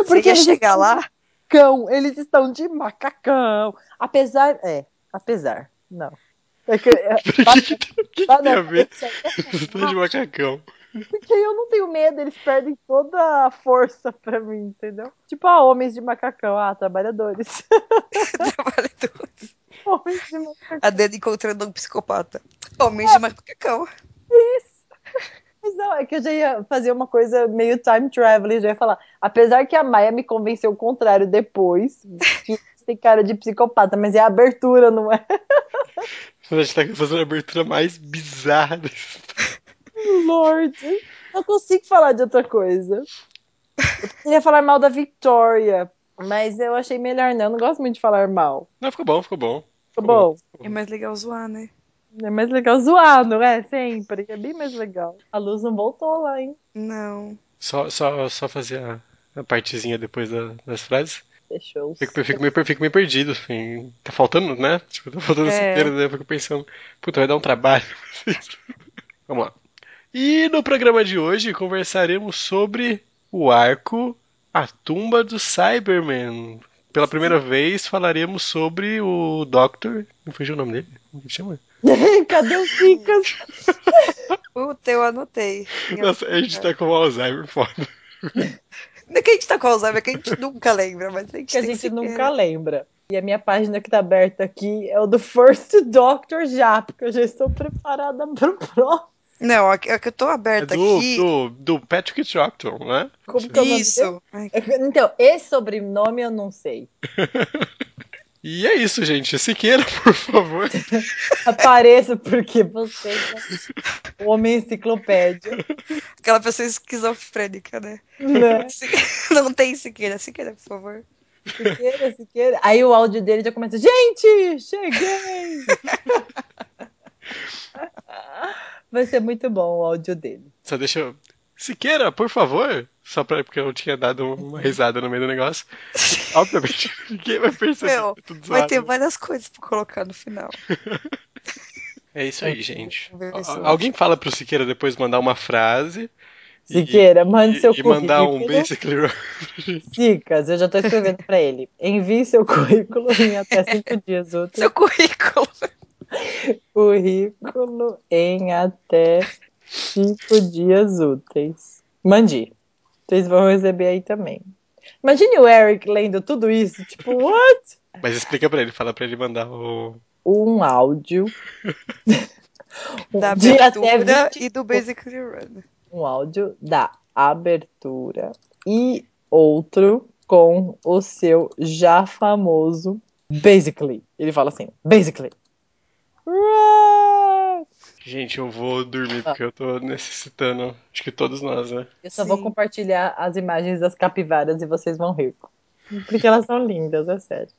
Porque *laughs* Você ia chegar lá, macacão, eles estão de macacão. Apesar, é, apesar, não. É que, é, *laughs* que, que, tem- a ver? isso é- tá de macacão. Porque eu não tenho medo, eles perdem toda a força *laughs* pra mim, entendeu? Tipo, ah, homens de macacão, ah, trabalhadores. *laughs* Trabalhadores. homens de macacão. A Dani encontrando um psicopata. Homem de macacão. Mas não, é que eu já ia fazer uma coisa meio time traveling, já ia falar. Apesar que a Maia me convenceu o contrário depois, que tem cara de psicopata, mas é a abertura, não é? *laughs* A gente tá fazendo a abertura mais bizarra desse Lord. Não consigo falar de outra coisa. Eu queria falar mal da Victoria, mas eu achei melhor não. Eu não gosto muito de falar mal. Não, ficou bom, ficou bom. Ficou bom. É mais legal zoar, né? É mais legal zoar, não é? Sempre. É bem mais legal. A luz não voltou lá, hein? Não. Só, só, só fazer a, a partezinha depois da- das frases. Fechou. Fico, fico, meio, fico meio perdido, assim. Tá faltando, né? Tipo, tá faltando É. Siqueira, né? Eu fico pensando, puta, vai dar um trabalho. *laughs* Vamos lá. E no programa de hoje conversaremos sobre o arco A Tumba do Cyberman. Pela primeira vez falaremos sobre o Doctor. Não fugiu o nome dele? Como que chama? *laughs* Cadê os Ficas? *laughs* Puta, eu anotei. Nossa, a gente tá com Alzheimer foda. *laughs* Não é que a gente tá com Alzheimer, é que a gente nunca lembra, mas a gente Que a gente Siqueira. nunca lembra. E a minha página que tá aberta aqui é o do First Doctor já, porque eu já estou preparada pro próximo. Não, a que que eu tô É aberta do, aqui. do, do Patrick Troughton, né? Como que é o nome? Isso. Então, esse sobrenome eu não sei. E é isso, gente. Siqueira, *laughs* por favor. *laughs* Apareça porque você é o homem enciclopédia. Aquela pessoa esquizofrênica, né? Né? *laughs* Se- Não tem Siqueira. Siqueira, por favor. Siqueira, Siqueira. Aí o áudio dele já começa: Gente, cheguei! Vai ser muito bom o áudio dele. Só deixa eu. Siqueira, por favor. Só pra, porque eu tinha dado uma risada no meio do negócio. *laughs* Obviamente, *laughs* ninguém vai perceber. Meu, tudo Vai zoado. ter várias coisas pra colocar no final. É isso aí, gente. Al- Alguém fala pro Siqueira depois mandar uma frase. e- Siqueira, mande e, seu e mandar um currículo. basically. *laughs* Dicas, eu já tô escrevendo pra ele. Envie seu currículo em até cinco dias úteis. Seu currículo. Currículo em até cinco dias úteis. Mande. Vocês vão receber aí também. Imagine o Eric lendo tudo isso, tipo, what? Mas explica pra ele, fala pra ele mandar o. Um áudio. *laughs* Da abertura 20 e do Basically Run. um áudio da abertura e outro com o seu já famoso basically. Ele fala assim, basically. Right. Gente, eu vou dormir porque eu tô necessitando. Acho que todos nós, né? Eu só vou Sim. compartilhar as imagens das capivaras e vocês vão rir. Porque elas são lindas, é sério.